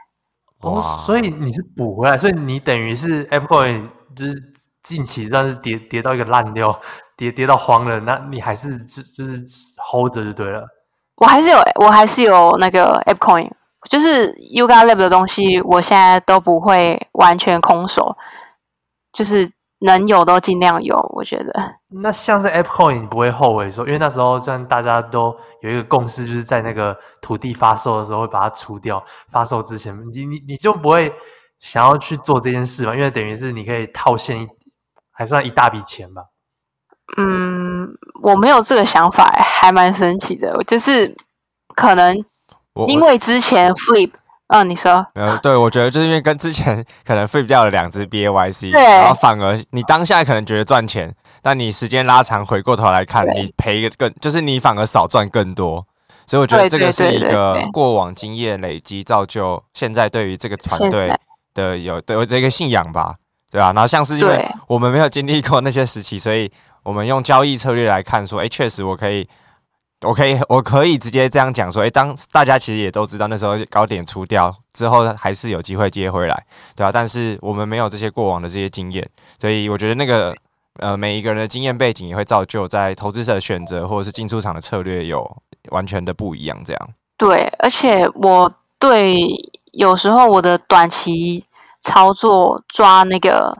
哦，所以你是补回来，所以你等于是 Ape Coin 就是近期算是跌跌到一个烂掉。跌跌到慌了，那你还是就就是 hold 着就对了。我还是有，我还是有那个 ApeCoin，就是 Yuga Lab 的东西，我现在都不会完全空手，就是能有都尽量有。我觉得。那像是 ApeCoin，你不会后悔说，因为那时候虽然大家都有一个共识，就是在那个土地发售的时候会把它除掉，发售之前，你你你就不会想要去做这件事嘛？因为等于是你可以套现一，还算一大笔钱吧。嗯，我没有这个想法，还蛮神奇的。就是可能因为之前 flip，嗯，你说，呃，对，我觉得就是因为跟之前可能 flip 掉了两只 BAYC，对然后反而你当下可能觉得赚钱，但你时间拉长，回过头来看，你赔更，就是你反而少赚更多。所以我觉得这个是一个过往经验累积造就现在对于这个团队的有的的一个信仰吧，对吧、啊？然后像是因为我们没有经历过那些时期，所以。我们用交易策略来看，说，哎，确实我可以，我可以，我可以直接这样讲说，哎，当大家其实也都知道那时候高点出掉之后，还是有机会接回来，对啊，但是我们没有这些过往的这些经验，所以我觉得那个呃，每一个人的经验背景也会造就在投资者的选择或者是进出场的策略有完全的不一样。这样对，而且我对有时候我的短期操作抓那个。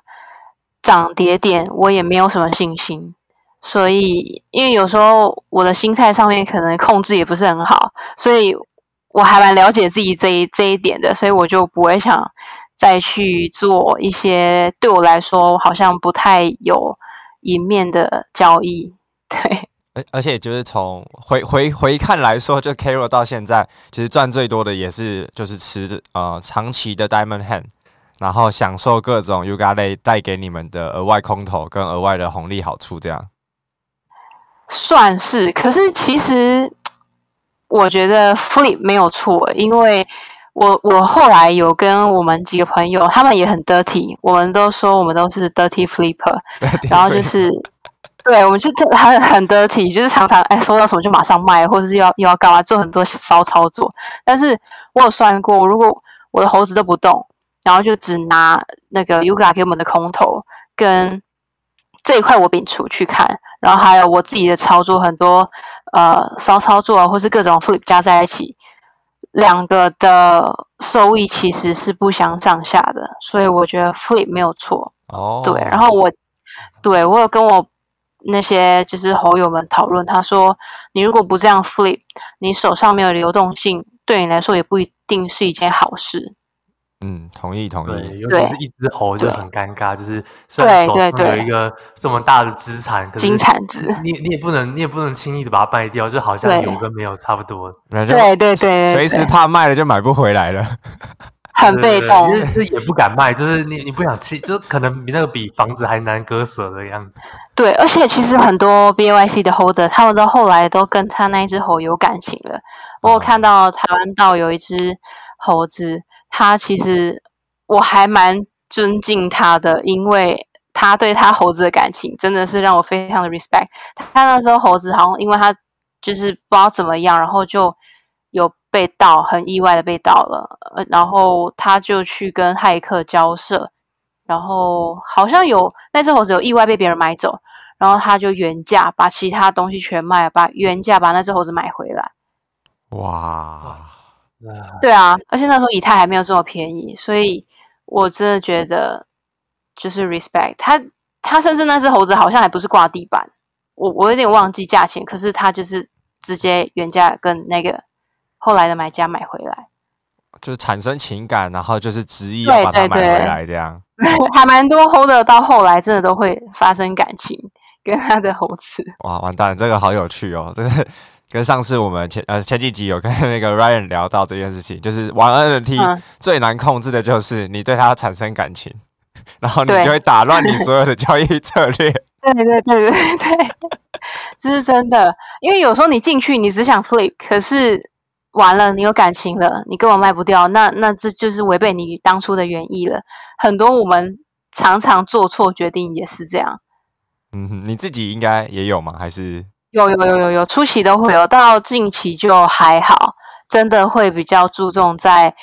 涨跌点我也没有什么信心，所以因为有时候我的心态上面可能控制也不是很好，所以我还蛮了解自己这一这一点的，所以我就不会想再去做一些对我来说好像不太有赢面的交易。对，而而且就是从回回回看来说，就 Carol 到现在其实赚最多的也是就是持呃长期的 Diamond Hand。然后享受各种 UGA 类带给你们的额外空投跟额外的红利好处，这样算是。可是其实我觉得 Flip 没有错，因为我我后来有跟我们几个朋友，他们也很 dirty，我们都说我们都是 dirty flipper，然后就是 对，我们就很很 dirty，就是常常哎收到什么就马上卖，或者是要又要干嘛做很多骚操作。但是我有算过，如果我的猴子都不动。然后就只拿那个 Yuga 给我们的空投跟这一块我摒除去看，然后还有我自己的操作，很多呃骚操作啊，或是各种 flip 加在一起，两个的收益其实是不相上下的，所以我觉得 flip 没有错。哦，对，然后我对我有跟我那些就是猴友们讨论，他说你如果不这样 flip，你手上没有流动性，对你来说也不一定是一件好事。嗯，同意同意。尤其是一只猴就很尴尬，就是虽然手上有一个这么大的资产，金产值，你你也不能你也不能轻易的把它卖掉，就好像有跟没有差不多。对对对，随时怕卖了就买不回来了，很被动，就是也不敢卖，就是你你不想弃，就可能比那个比房子还难割舍的样子。对，而且其实很多 BAYC 的 holder，他们都后来都跟他那一只猴有感情了。我有看到台湾道有一只猴子。他其实我还蛮尊敬他的，因为他对他猴子的感情真的是让我非常的 respect。他那时候猴子好像因为他就是不知道怎么样，然后就有被盗，很意外的被盗了，然后他就去跟骇客交涉，然后好像有那只猴子有意外被别人买走，然后他就原价把其他东西全卖了，把原价把那只猴子买回来。哇，对啊，而且那时候以太还没有这么便宜，所以我真的觉得就是 respect 他，他甚至那只猴子好像还不是挂地板，我我有点忘记价钱，可是他就是直接原价跟那个后来的买家买回来，就是产生情感，然后就是执意要把它买回来这样，对对对还蛮多 hold 到后来真的都会发生感情跟他的猴子。哇，完蛋，这个好有趣哦，这个。跟上次我们前呃前几集有跟那个 Ryan 聊到这件事情，就是玩 NFT 最难控制的就是你对它产生感情，嗯、然后你就会打乱你所有的交易策略。对对对对对对，这 是真的。因为有时候你进去你只想 flip，可是完了你有感情了，你根本卖不掉，那那这就是违背你当初的原意了。很多我们常常做错决定也是这样。嗯哼，你自己应该也有吗？还是？有有有有有，初期都会有，到近期就还好，真的会比较注重在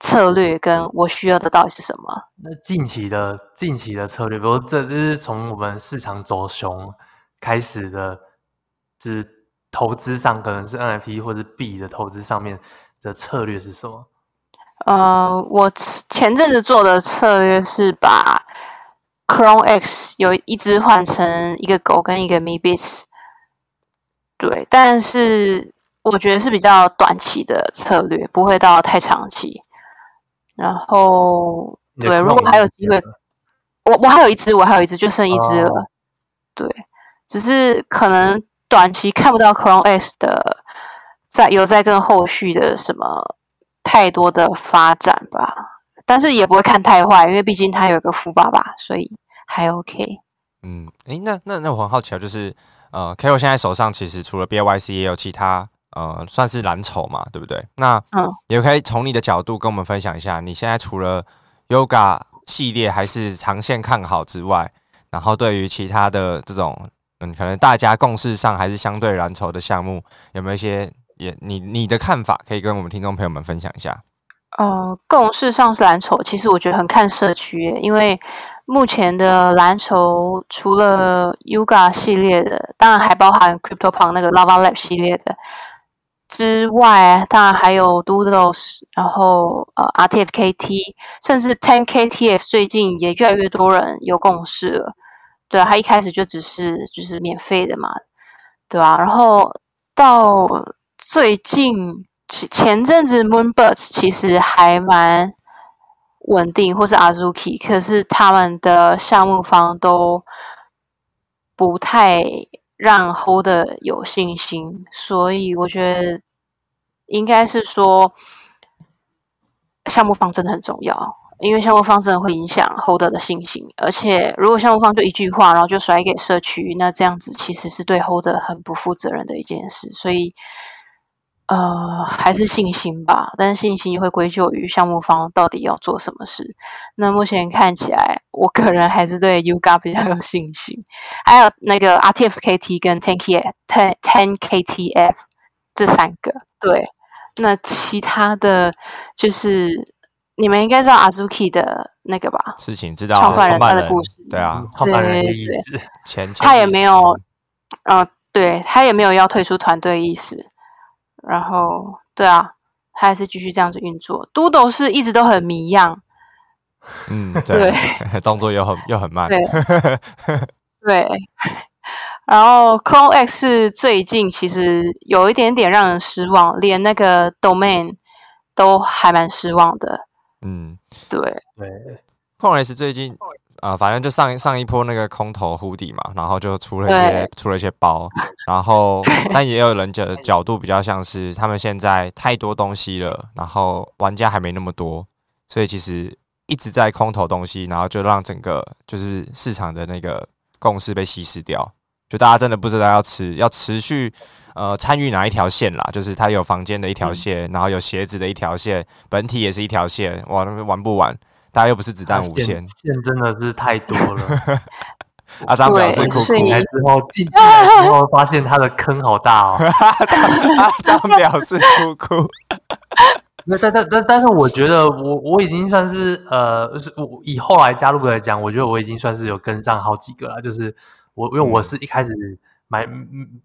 策略跟我需要的到底是什么。那近期的近期的策略，比如这就是从我们市场走熊开始的，就是投资上可能是 NFT 或者币的投资上面的策略是什么？呃，我前阵子做的策略是把 Chrome X 有一只换成一个狗跟一个 Meebits。对，但是我觉得是比较短期的策略，不会到太长期。然后，对，如果还有机会，我我还有一只，我还有一只，就剩一只了。哦、对，只是可能短期看不到 Clone X 的在有在跟后续的什么太多的发展吧。但是也不会看太坏，因为毕竟他有一个富爸爸，所以还 OK。嗯，诶，那那那我很好奇啊，就是。呃，Carol 现在手上其实除了 BAYC 也有其他呃，算是蓝筹嘛，对不对？那嗯，也可以从你的角度跟我们分享一下，你现在除了 Yoga 系列还是长线看好之外，然后对于其他的这种嗯，可能大家共识上还是相对蓝筹的项目，有没有一些也你你的看法可以跟我们听众朋友们分享一下？呃，共识上是蓝筹，其实我觉得很看社区，因为。目前的蓝筹除了 Yuga 系列的，当然还包含 CryptoPunk 那个 Lava Lab 系列的之外，当然还有 Doodles，然后呃 RTFKT，甚至 Tenktf，最近也越来越多人有共识了。对啊，他一开始就只是就是免费的嘛，对啊，然后到最近前前阵子 Moonbirds 其实还蛮。稳定或是 Azuki，可是他们的项目方都不太让 Holder 有信心，所以我觉得应该是说项目方真的很重要，因为项目方真的会影响 Holder 的信心，而且如果项目方就一句话，然后就甩给社区，那这样子其实是对 Holder 很不负责任的一件事，所以。呃，还是信心吧，但是信心也会归咎于项目方到底要做什么事。那目前看起来，我个人还是对 Yuga 比较有信心。还有那个 RTFKT 跟 Ten K Ten Ten KTF 这三个，对。那其他的就是你们应该知道 Azuki 的那个吧？事情知道，创办人他的故事，对啊，对对对，前他也没有，呃，对他也没有要退出团队意思。然后，对啊，他还是继续这样子运作。Doodle 是一直都很迷样，嗯，对，对动作又很又很慢，对，对。然后 Clone X 是最近其实有一点点让人失望，连那个 Domain 都还蛮失望的。嗯，对对，Clone X 最近。啊、呃，反正就上一上一波那个空头护底嘛，然后就出了一些出了一些包，然后 但也有人角角度比较像是他们现在太多东西了，然后玩家还没那么多，所以其实一直在空投东西，然后就让整个就是市场的那个共识被稀释掉，就大家真的不知道要持要持续呃参与哪一条线啦，就是它有房间的一条线，嗯、然后有鞋子的一条线，本体也是一条线，哇，那玩不玩？他又不是子弹无限，线真的是太多了。阿张表示哭哭，进来之后进 进来之后发现他的坑好大哦。阿张表示哭哭。那但但但但是我觉得我我已经算是呃，我以后来加入来讲，我觉得我已经算是有跟上好几个了。就是我因为我是一开始买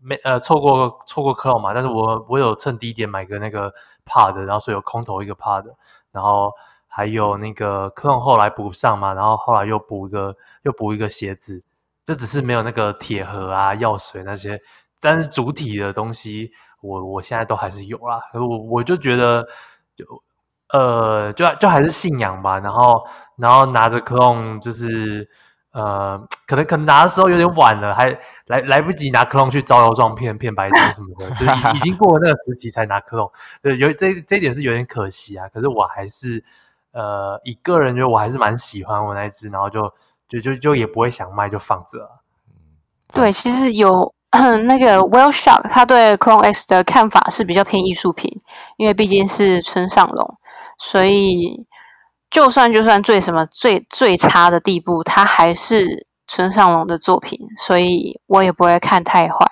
没呃错过错过 Clone 嘛，但是我我有趁低点买个那个 Pod，然后所以有空投一个 Pod，然后还有那个克隆后来补上嘛，然后后来又补一个又补一个鞋子，就只是没有那个铁盒啊药水那些，但是主体的东西我我现在都还是有啦，我我就觉得就。呃，就就还是信仰吧，然后然后拿着克隆就是呃，可能可能拿的时候有点晚了，还来来不及拿克隆去招摇撞骗骗白痴什么的，就已经过了那个时期才拿克隆对，有这这一点是有点可惜啊。可是我还是呃，以个人觉得我还是蛮喜欢我那一只，然后就就就就也不会想卖，就放着。对，其实有 那个 Well Shock，他对 Clone X 的看法是比较偏艺术品，因为毕竟是村上隆。所以，就算就算最什么最最差的地步，它还是村上隆的作品，所以我也不会看太坏。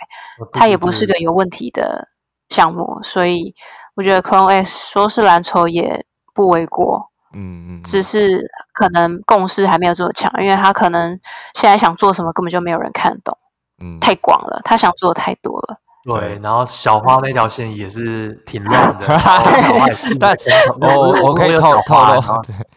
它也不是个有问题的项目，所以我觉得 Clone X 说是蓝筹也不为过。嗯嗯，只是可能共识还没有这么强，因为他可能现在想做什么根本就没有人看懂。嗯，太广了，他想做的太多了。对，然后小花那条线也是挺乱的，但我我可以透透露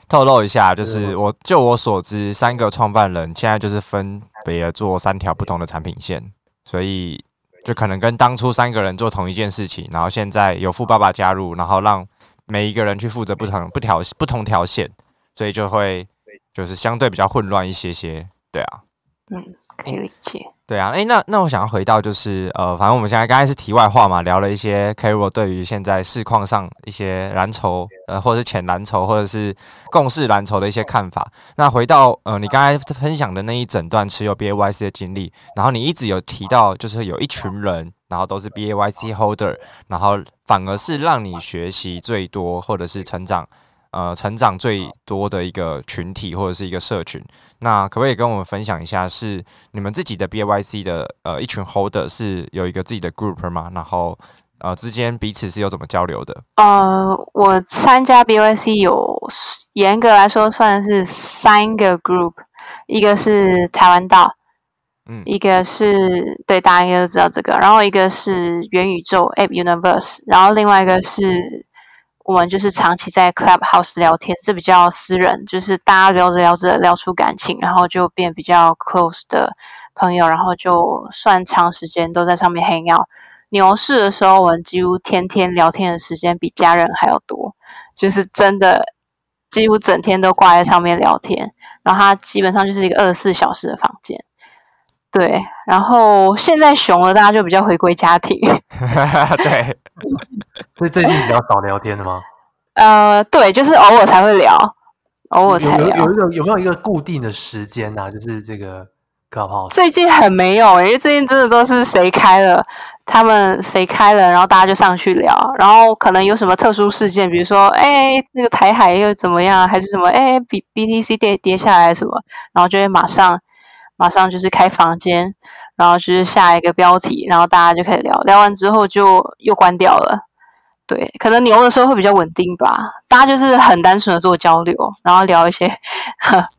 透露一下，就是我就我所知，三个创办人现在就是分别做三条不同的产品线，所以就可能跟当初三个人做同一件事情，然后现在有富爸爸加入，然后让每一个人去负责不同不条不同条线，所以就会就是相对比较混乱一些些，对啊，嗯，可以理解。对啊，诶，那那我想要回到就是呃，反正我们现在刚才是题外话嘛，聊了一些 Carol 对于现在市况上一些蓝筹呃，或者是浅蓝筹，或者是共识蓝筹的一些看法。那回到呃，你刚才分享的那一整段持有 BAYC 的经历，然后你一直有提到就是有一群人，然后都是 BAYC holder，然后反而是让你学习最多或者是成长。呃，成长最多的一个群体或者是一个社群，那可不可以跟我们分享一下，是你们自己的 BAYC 的呃一群 holder 是有一个自己的 group 吗？然后呃之间彼此是有怎么交流的？呃，我参加 BAYC 有严格来说算是三个 group，一个是台湾道，嗯，一个是对大家应该都知道这个，然后一个是元宇宙 App Universe，然后另外一个是。我们就是长期在 Clubhouse 聊天，这比较私人，就是大家聊着聊着聊出感情，然后就变比较 close 的朋友，然后就算长时间都在上面 hang out。牛市的时候，我们几乎天天聊天的时间比家人还要多，就是真的几乎整天都挂在上面聊天。然后它基本上就是一个二十四小时的房间。对，然后现在熊了，大家就比较回归家庭。对。所以最近比较少聊天的吗？呃，对，就是偶尔才会聊，偶尔才聊。有有一个有没有一个固定的时间啊？就是这个 Clubhouse。最近很没有，因为最近真的都是谁开了，他们谁开了，然后大家就上去聊，然后可能有什么特殊事件，比如说，哎，那个台海又怎么样，还是什么，哎，B BTC 跌跌下来什么，然后就会马上马上就是开房间，然后就是下一个标题，然后大家就可以聊，聊完之后就又关掉了。对，可能牛的时候会比较稳定吧。大家就是很单纯的做交流，然后聊一些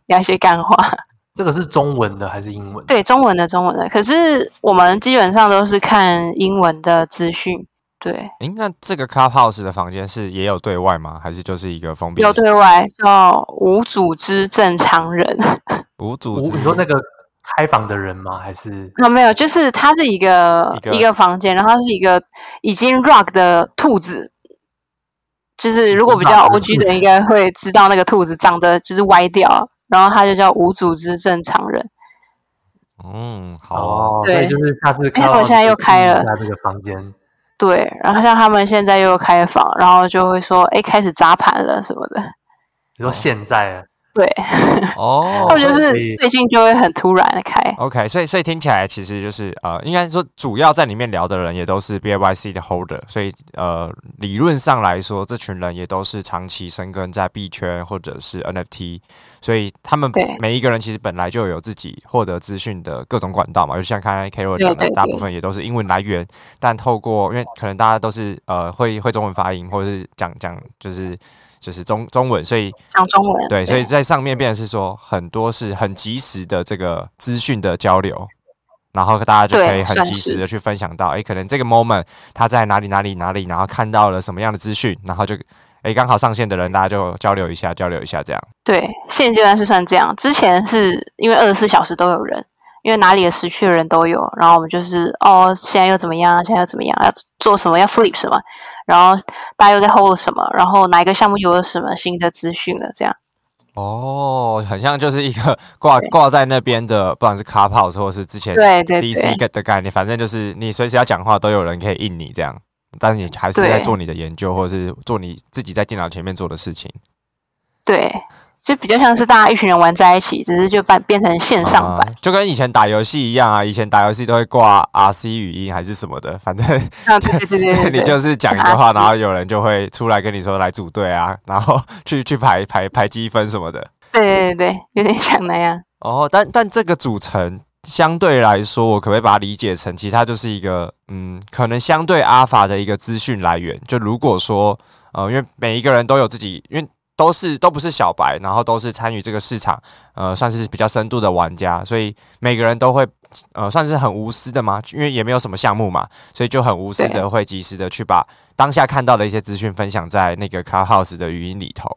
聊一些干话。这个是中文的还是英文？对，中文的中文的。可是我们基本上都是看英文的资讯。对，诶，那这个 Clubhouse 的房间是也有对外吗？还是就是一个封闭？有对外，叫无组织正常人。无组织？你说那个？开房的人吗？还是？啊，没有，就是它是一个一个，房间，然后它是一个已经 rock 的兔子，就是如果比较 OG 的人应该会知道那个兔子长得就是歪掉，然后它就叫无组织正常人。嗯，好，对，就是他是开。我现在又开了他这个房间。对，然后像他们现在又开房，然后就会说，哎，开始砸盘了什么的。你说现在啊？对，哦，或者是最近就会很突然的开。OK，所以所以听起来其实就是呃，应该说主要在里面聊的人也都是 BAYC 的 Holder，所以呃，理论上来说，这群人也都是长期生根在币圈或者是 NFT，所以他们每一个人其实本来就有自己获得资讯的各种管道嘛，就像刚才 Carol 讲的，大部分也都是英文来源，但透过因为可能大家都是呃会会中文发音，或者是讲讲就是。就是中中文，所以讲中文对，所以在上面变成是说很多是很及时的这个资讯的交流，然后大家就可以很及时的去分享到，哎，可能这个 moment 他在哪里哪里哪里，然后看到了什么样的资讯，然后就哎刚好上线的人，大家就交流一下，交流一下这样。对，现阶段是算这样，之前是因为二十四小时都有人。因为哪里的时区的人都有，然后我们就是哦，现在又怎么样？现在又怎么样？要做什么？要 flip 什么？然后大家又在 hold 什么？然后哪一个项目又有什么新的资讯了？这样哦，很像就是一个 挂挂在那边的，不管是 Clubhouse 或是之前对对 DC 的概念，反正就是你随时要讲话都有人可以应你这样，但是你还是在做你的研究，或者是做你自己在电脑前面做的事情。对。就比较像是大家一群人玩在一起，只是就变变成线上版，啊，就跟以前打游戏一样啊。以前打游戏都会挂 RC 语音还是什么的，反正啊，对对对 你就是讲一个话，然后有人就会出来跟你说来组队啊，然后 去去排排排积分什么的。对对对，有点像那样。哦，但但这个组成相对来说，我可不可以把它理解成，其实它就是一个嗯，可能相对 Alpha 的一个资讯来源。就如果说呃，因为每一个人都有自己，因为都是都不是小白，然后都是参与这个市场，呃，算是比较深度的玩家，所以每个人都会，呃，算是很无私的嘛，因为也没有什么项目嘛，所以就很无私的会及时的去把当下看到的一些资讯分享在那个 Clubhouse 的语音里头。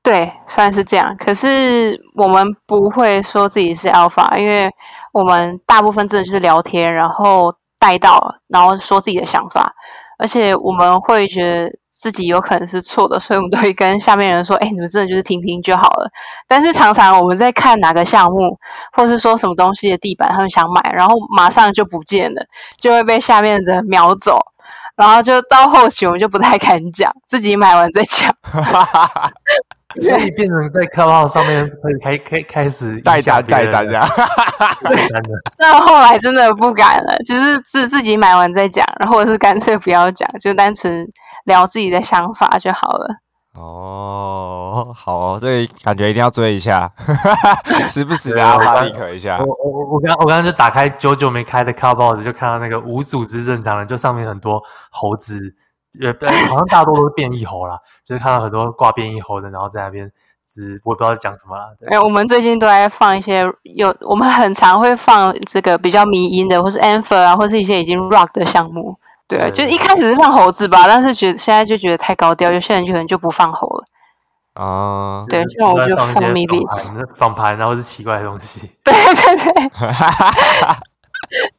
对，算是这样。可是我们不会说自己是 Alpha，因为我们大部分真的就是聊天，然后带到，然后说自己的想法，而且我们会觉得。自己有可能是错的，所以我们都会跟下面人说：“哎，你们真的就是听听就好了。”但是常常我们在看哪个项目，或是说什么东西的地板，他们想买，然后马上就不见了，就会被下面的秒走，然后就到后期我们就不太敢讲，自己买完再讲。所以变成在 Clubhouse 上面可以开开开始带单带单这样。那 后来真的不敢了，就是自自己买完再讲，然后或者是干脆不要讲，就单纯。聊自己的想法就好了。哦，好哦，这个感觉一定要追一下，时不时的要发立可一下。我我我刚我刚刚就打开久久没开的 Clubhouse，就看到那个无组织正常人，就上面很多猴子，呃，好像大多都是变异猴啦，就是看到很多挂变异猴的，然后在那边，是我不知道讲什么啦。哎、欸，我们最近都在放一些有，我们很常会放这个比较迷音的，或是 Ampher 啊，或是一些已经 Rock 的项目。对，就一开始是放猴子吧，但是觉得现在就觉得太高调，有些人就可能就不放猴了。啊，对，像我就放 maybe 放盘，然后是奇怪的东西。对 对对。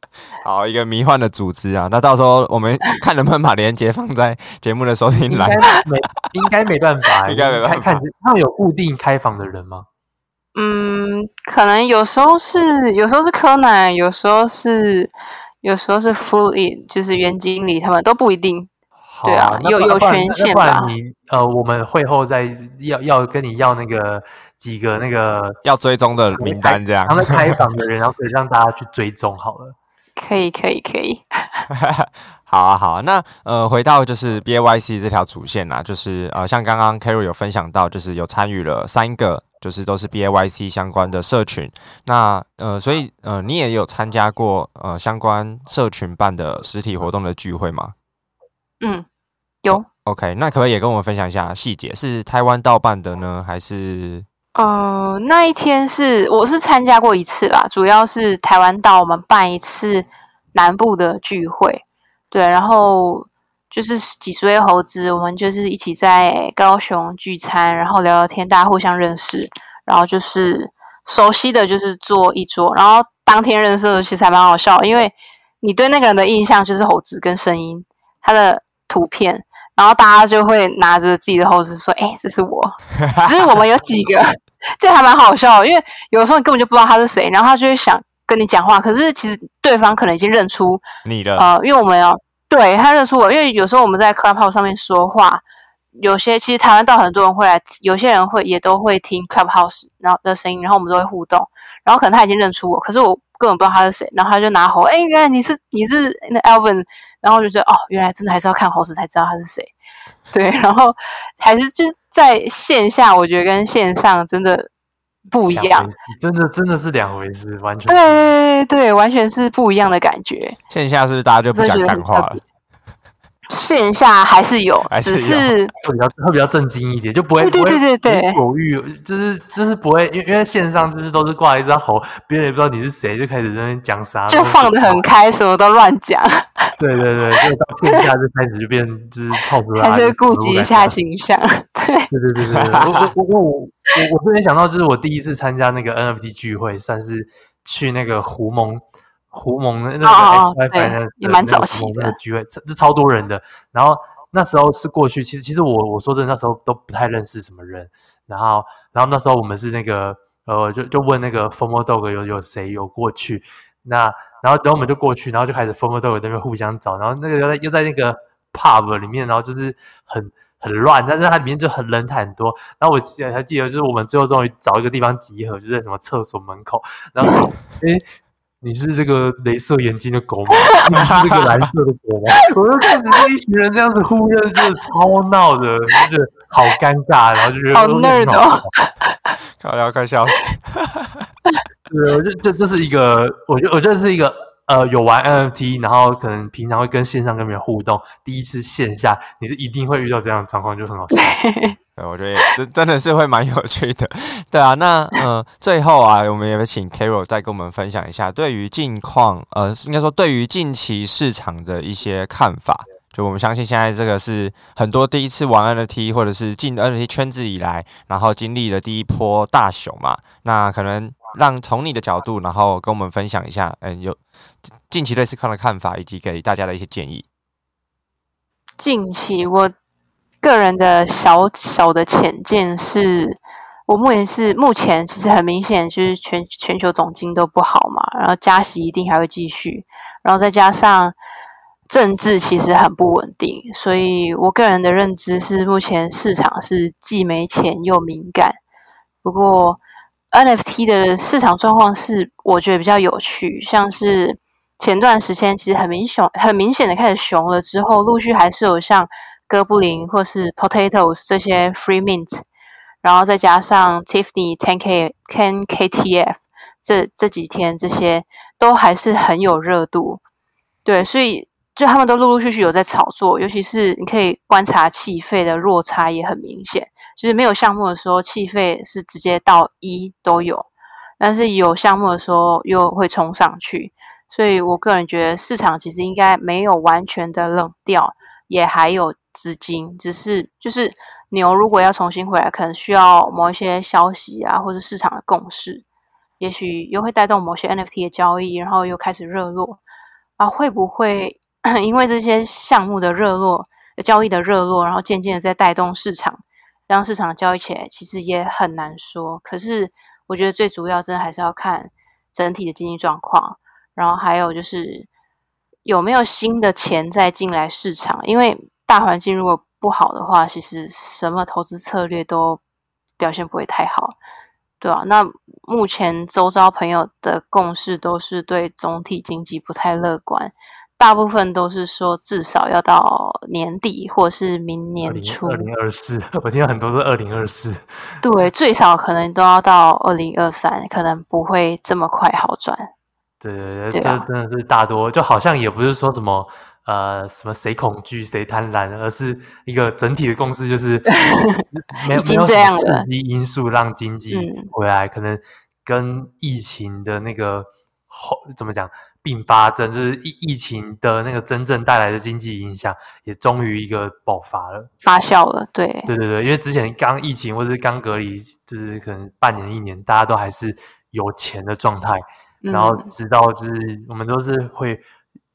好，一个迷幻的组织啊，那到时候我们 看能不能把链接放在节目的收听栏。没，应该没办法，应该没办法。看看他们有固定开房的人吗？嗯，可能有时候是，有时候是柯南，有时候是。有时候是 fluid，就是原经理，他们都不一定。对啊，有有权限吧？你呃，我们会后再要要跟你要那个几个那个要追踪的名单，这样他们开房的人，然后可以让大家去追踪好了。可以，可以，可以。好啊，好啊。那呃，回到就是 BAYC 这条主线啊，就是呃，像刚刚 Carol 有分享到，就是有参与了三个。就是都是 B A Y C 相关的社群，那呃，所以呃，你也有参加过呃相关社群办的实体活动的聚会吗？嗯，有。哦、OK，那可不可以也跟我们分享一下细节？是台湾道办的呢，还是？呃，那一天是我是参加过一次啦，主要是台湾岛我们办一次南部的聚会，对，然后。就是几十位猴子，我们就是一起在高雄聚餐，然后聊聊天，大家互相认识，然后就是熟悉的就是坐一桌，然后当天认识的其实还蛮好笑，因为你对那个人的印象就是猴子跟声音，他的图片，然后大家就会拿着自己的猴子说：“哎，这是我。”只是我们有几个，这还蛮好笑，因为有时候你根本就不知道他是谁，然后他就会想跟你讲话，可是其实对方可能已经认出你的，呃，因为我们要。对，他认出我，因为有时候我们在 Clubhouse 上面说话，有些其实台湾到很多人会来，有些人会也都会听 Clubhouse 然后的声音，然后我们都会互动，然后可能他已经认出我，可是我根本不知道他是谁，然后他就拿猴，哎，原来你是你是那 Alvin，然后就觉得哦，原来真的还是要看猴子才知道他是谁，对，然后还是就是在线下，我觉得跟线上真的不一样，真的真的是两回事，完全对对，完全是不一样的感觉。线下是不是大家就不讲干话了？线下还是有，还是有只是会比较会比较震惊一点，就不会对对对对对犹豫，就是就是不会，因为因为线上就是都是挂一张猴，别人也不知道你是谁，就开始在那边讲啥，就放得很开，什么都乱讲。对对对，就到线下就开始就变就是操出来，还是顾及一下形象。对对对对对对，我我我我我我突然想到，就是我第一次参加那个 NFT 聚会，算是去那个胡蒙。胡蒙的那个 XYZ 的也蛮早期的聚会，就超多人的。然后那时候是过去，其实其实我我说真的，那时候都不太认识什么人。然后然后那时候我们是那个呃，就就问那个 FOMO Dog 有有谁有过去？那然后等我们就过去，然后就开始 FOMO Dog 那边互相找。然后那个又在又在那个 pub 里面，然后就是很很乱，但是它里面就很人很多。然后我记得还记得，就是我们最后终于找一个地方集合，就在什么厕所门口。然后诶。你是这个镭射眼睛的狗吗？你是这个蓝色的狗吗？我就开始这一群人这样子互认，就是超闹的，就觉得好尴尬，然后就觉得好 nerd 哦，快要快笑死。对，我就就就是一个，我觉得我觉得是一个呃，有玩 NFT，然后可能平常会跟线上跟别人互动，第一次线下你是一定会遇到这样的状况，就很好笑。我觉得真真的是会蛮有趣的，对啊。那呃，最后啊，我们也请 Carol 再跟我们分享一下对于近况，呃，应该说对于近期市场的一些看法。就我们相信现在这个是很多第一次玩 NFT 或者是进 NFT 圈子以来，然后经历了第一波大熊嘛。那可能让从你的角度，然后跟我们分享一下，嗯，有近期对市况的看法，以及给大家的一些建议。近期我。个人的小小的浅见是，我目前是目前其实很明显就是全全球总经都不好嘛，然后加息一定还会继续，然后再加上政治其实很不稳定，所以我个人的认知是目前市场是既没钱又敏感。不过 NFT 的市场状况是我觉得比较有趣，像是前段时间其实很明显很明显的开始熊了之后，陆续还是有像。哥布林或是 Potatoes 这些 Free Mint，然后再加上 Tiffany Ten K Ten KTF，这这几天这些都还是很有热度，对，所以就他们都陆陆续续有在炒作，尤其是你可以观察气费的落差也很明显，就是没有项目的时候气费是直接到一都有，但是有项目的时候又会冲上去，所以我个人觉得市场其实应该没有完全的冷掉，也还有。资金只是就是牛，如果要重新回来，可能需要某一些消息啊，或者市场的共识，也许又会带动某些 NFT 的交易，然后又开始热络啊。会不会因为这些项目的热络、交易的热络，然后渐渐的在带动市场，让市场交易起来？其实也很难说。可是我觉得最主要，真的还是要看整体的经济状况，然后还有就是有没有新的钱再进来市场，因为。大环境如果不好的话，其实什么投资策略都表现不会太好，对啊，那目前周遭朋友的共识都是对总体经济不太乐观，大部分都是说至少要到年底或是明年初。二零二四，我听到很多是二零二四。对，最少可能都要到二零二三，可能不会这么快好转。对对对，这、啊、真的是大多，就好像也不是说什么。呃，什么谁恐惧谁贪婪，而是一个整体的共识，就是 没有没有什么刺激因素让经济回来，嗯、可能跟疫情的那个后怎么讲并发症，就是疫疫情的那个真正带来的经济影响，也终于一个爆发了，发酵了，对，对对对，因为之前刚疫情或者是刚隔离，就是可能半年一年，大家都还是有钱的状态，嗯、然后直到就是我们都是会。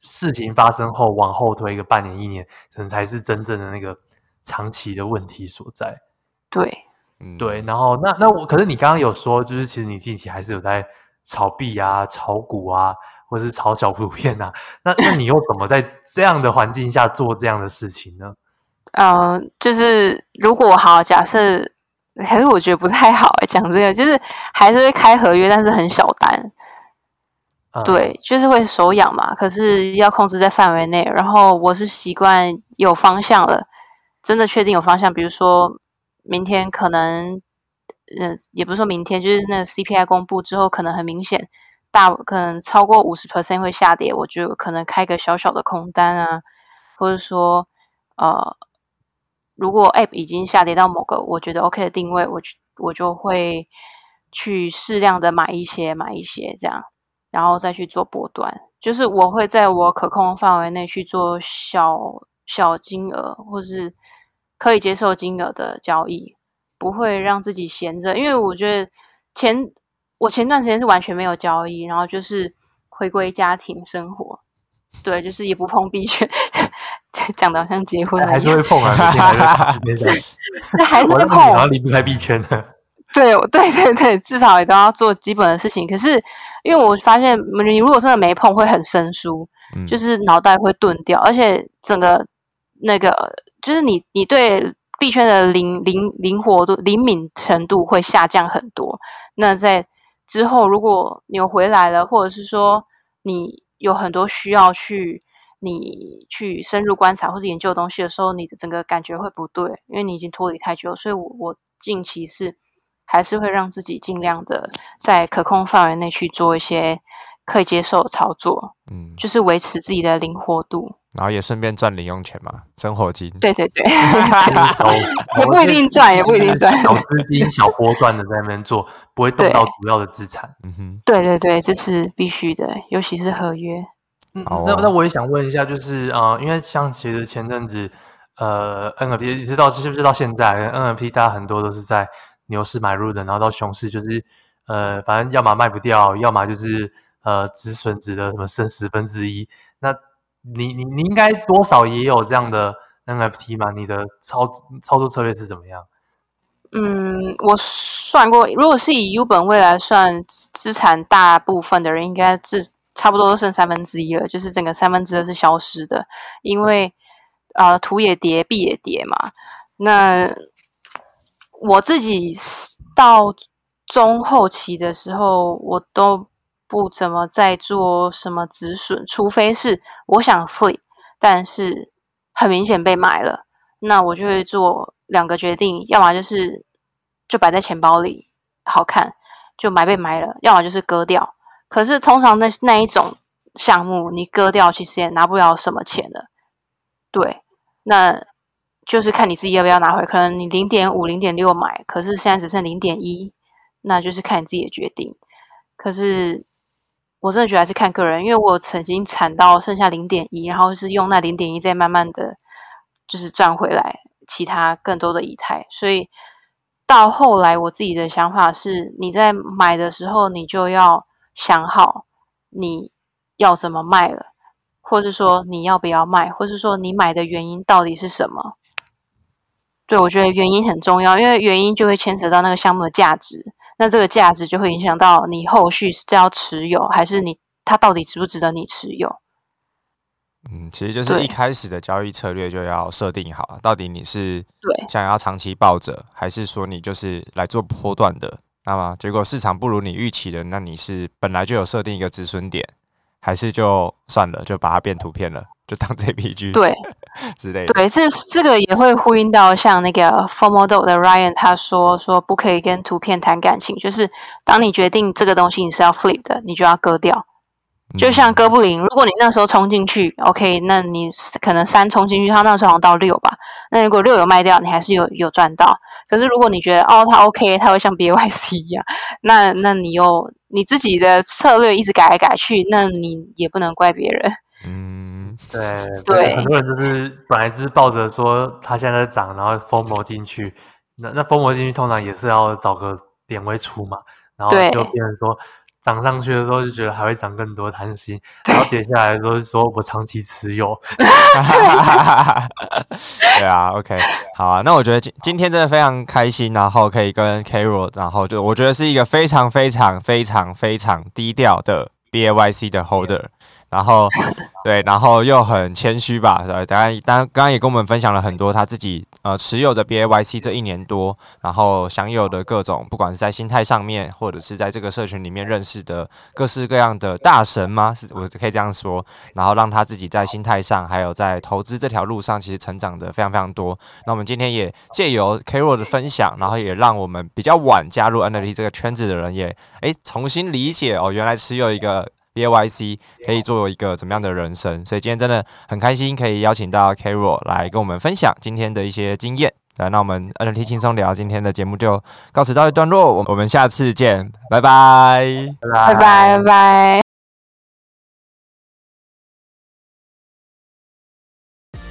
事情发生后，往后推一个半年、一年，可能才是真正的那个长期的问题所在。对，嗯，对。然后，那那我，可是你刚刚有说，就是其实你近期还是有在炒币啊、炒股啊，或是炒小图片啊。那那你又怎么在这样的环境下做这样的事情呢？呃，就是如果好假设，还是我觉得不太好讲这个，就是还是会开合约，但是很小单。对，就是会手痒嘛，可是要控制在范围内。然后我是习惯有方向了，真的确定有方向。比如说明天可能，嗯、呃，也不是说明天，就是那个 CPI 公布之后，可能很明显大可能超过五十 percent 会下跌，我就可能开个小小的空单啊，或者说呃，如果 App 已经下跌到某个我觉得 OK 的定位，我我就会去适量的买一些，买一些这样，然后再去做波段。就是我会在我可控范围内去做小小金额或是可以接受金额的交易，不会让自己闲着。因为我觉得钱我前段时间是完全没有交易，然后就是回归家庭生活。对，就是也不碰币圈，讲的好像结婚还是会碰啊，那 还是会碰，然后离不开币圈的。对，对，对，对，至少也都要做基本的事情。可是，因为我发现，你如果真的没碰，会很生疏，嗯、就是脑袋会钝掉，而且整个那个，就是你，你对币圈的灵灵灵活度、灵敏程度会下降很多。那在之后，如果你又回来了，或者是说你。有很多需要去你去深入观察或者研究的东西的时候，你的整个感觉会不对，因为你已经脱离太久。所以我，我我近期是还是会让自己尽量的在可控范围内去做一些可以接受的操作，嗯，就是维持自己的灵活度，然后也顺便赚零用钱嘛，生活金。对对对，也不一定赚，也不一定赚，小资金、小波段的在那边做，不会动到主要的资产。嗯哼，对对对，这是必须的，尤其是合约。嗯，那那我也想问一下，就是呃，因为像其实前阵子呃，NFT 一直到是不是到现在，NFT 大家很多都是在牛市买入的，然后到熊市就是呃，反正要么卖不掉，要么就是。呃，止损值的什么剩十分之一？那你你你应该多少也有这样的 NFT 吗？你的操操作策略是怎么样？嗯，我算过，如果是以 U 本位来算资产，大部分的人应该是差不多都剩三分之一了，就是整个三分之二是消失的，因为呃，图也跌，币也跌嘛。那我自己到中后期的时候，我都。不怎么在做什么止损，除非是我想 flip，但是很明显被买了，那我就会做两个决定，要么就是就摆在钱包里好看，就买被买了；要么就是割掉。可是通常那那一种项目，你割掉其实也拿不了什么钱的。对，那就是看你自己要不要拿回。可能你零点五、零点六买，可是现在只剩零点一，那就是看你自己的决定。可是。我真的觉得还是看个人，因为我曾经惨到剩下零点一，然后是用那零点一再慢慢的就是赚回来其他更多的以太，所以到后来我自己的想法是，你在买的时候你就要想好你要怎么卖了，或是说你要不要卖，或是说你买的原因到底是什么？对，我觉得原因很重要，因为原因就会牵扯到那个项目的价值。那这个价值就会影响到你后续是要持有，还是你它到底值不值得你持有？嗯，其实就是一开始的交易策略就要设定好，到底你是对想要长期抱着，还是说你就是来做波段的？那么结果市场不如你预期的，那你是本来就有设定一个止损点，还是就算了，就把它变图片了？就当 JPG 对 之类的，对，这这个也会呼应到像那个 FOMO Dog 的 Ryan 他说说不可以跟图片谈感情，就是当你决定这个东西你是要 flip 的，你就要割掉。就像哥布林，如果你那时候冲进去，OK，那你可能三冲进去，他那时候好像到六吧，那如果六有卖掉，你还是有有赚到。可是如果你觉得哦，他 OK，他会像 BYC 一样，那那你又你自己的策略一直改来改去，那你也不能怪别人。嗯，对对，很多人就是本来只是抱着说它现在在涨，然后 FOMO 进去，那那 FOMO 进去通常也是要找个点位出嘛，然后就变成说涨上去的时候就觉得还会涨更多，贪心，然后跌下来的时候就说我长期持有。对啊，OK，好啊，那我觉得今今天真的非常开心，然后可以跟 Carol，然后就我觉得是一个非常非常非常非常低调的 BAYC 的 Holder。然后，对，然后又很谦虚吧？呃，当然，当刚刚也跟我们分享了很多他自己呃持有的 BAYC 这一年多，然后享有的各种，不管是在心态上面，或者是在这个社群里面认识的各式各样的大神吗？是我可以这样说。然后让他自己在心态上，还有在投资这条路上，其实成长的非常非常多。那我们今天也借由 Carol 的分享，然后也让我们比较晚加入 NFT 这个圈子的人也诶重新理解哦，原来持有一个。BAYC 可以做一个怎么样的人生。所以今天真的很开心，可以邀请到 Carol 来跟我们分享今天的一些经验。来，那我们 NFT 轻松聊今天的节目就告辞到一段落，我我们下次见，拜拜，拜拜拜拜。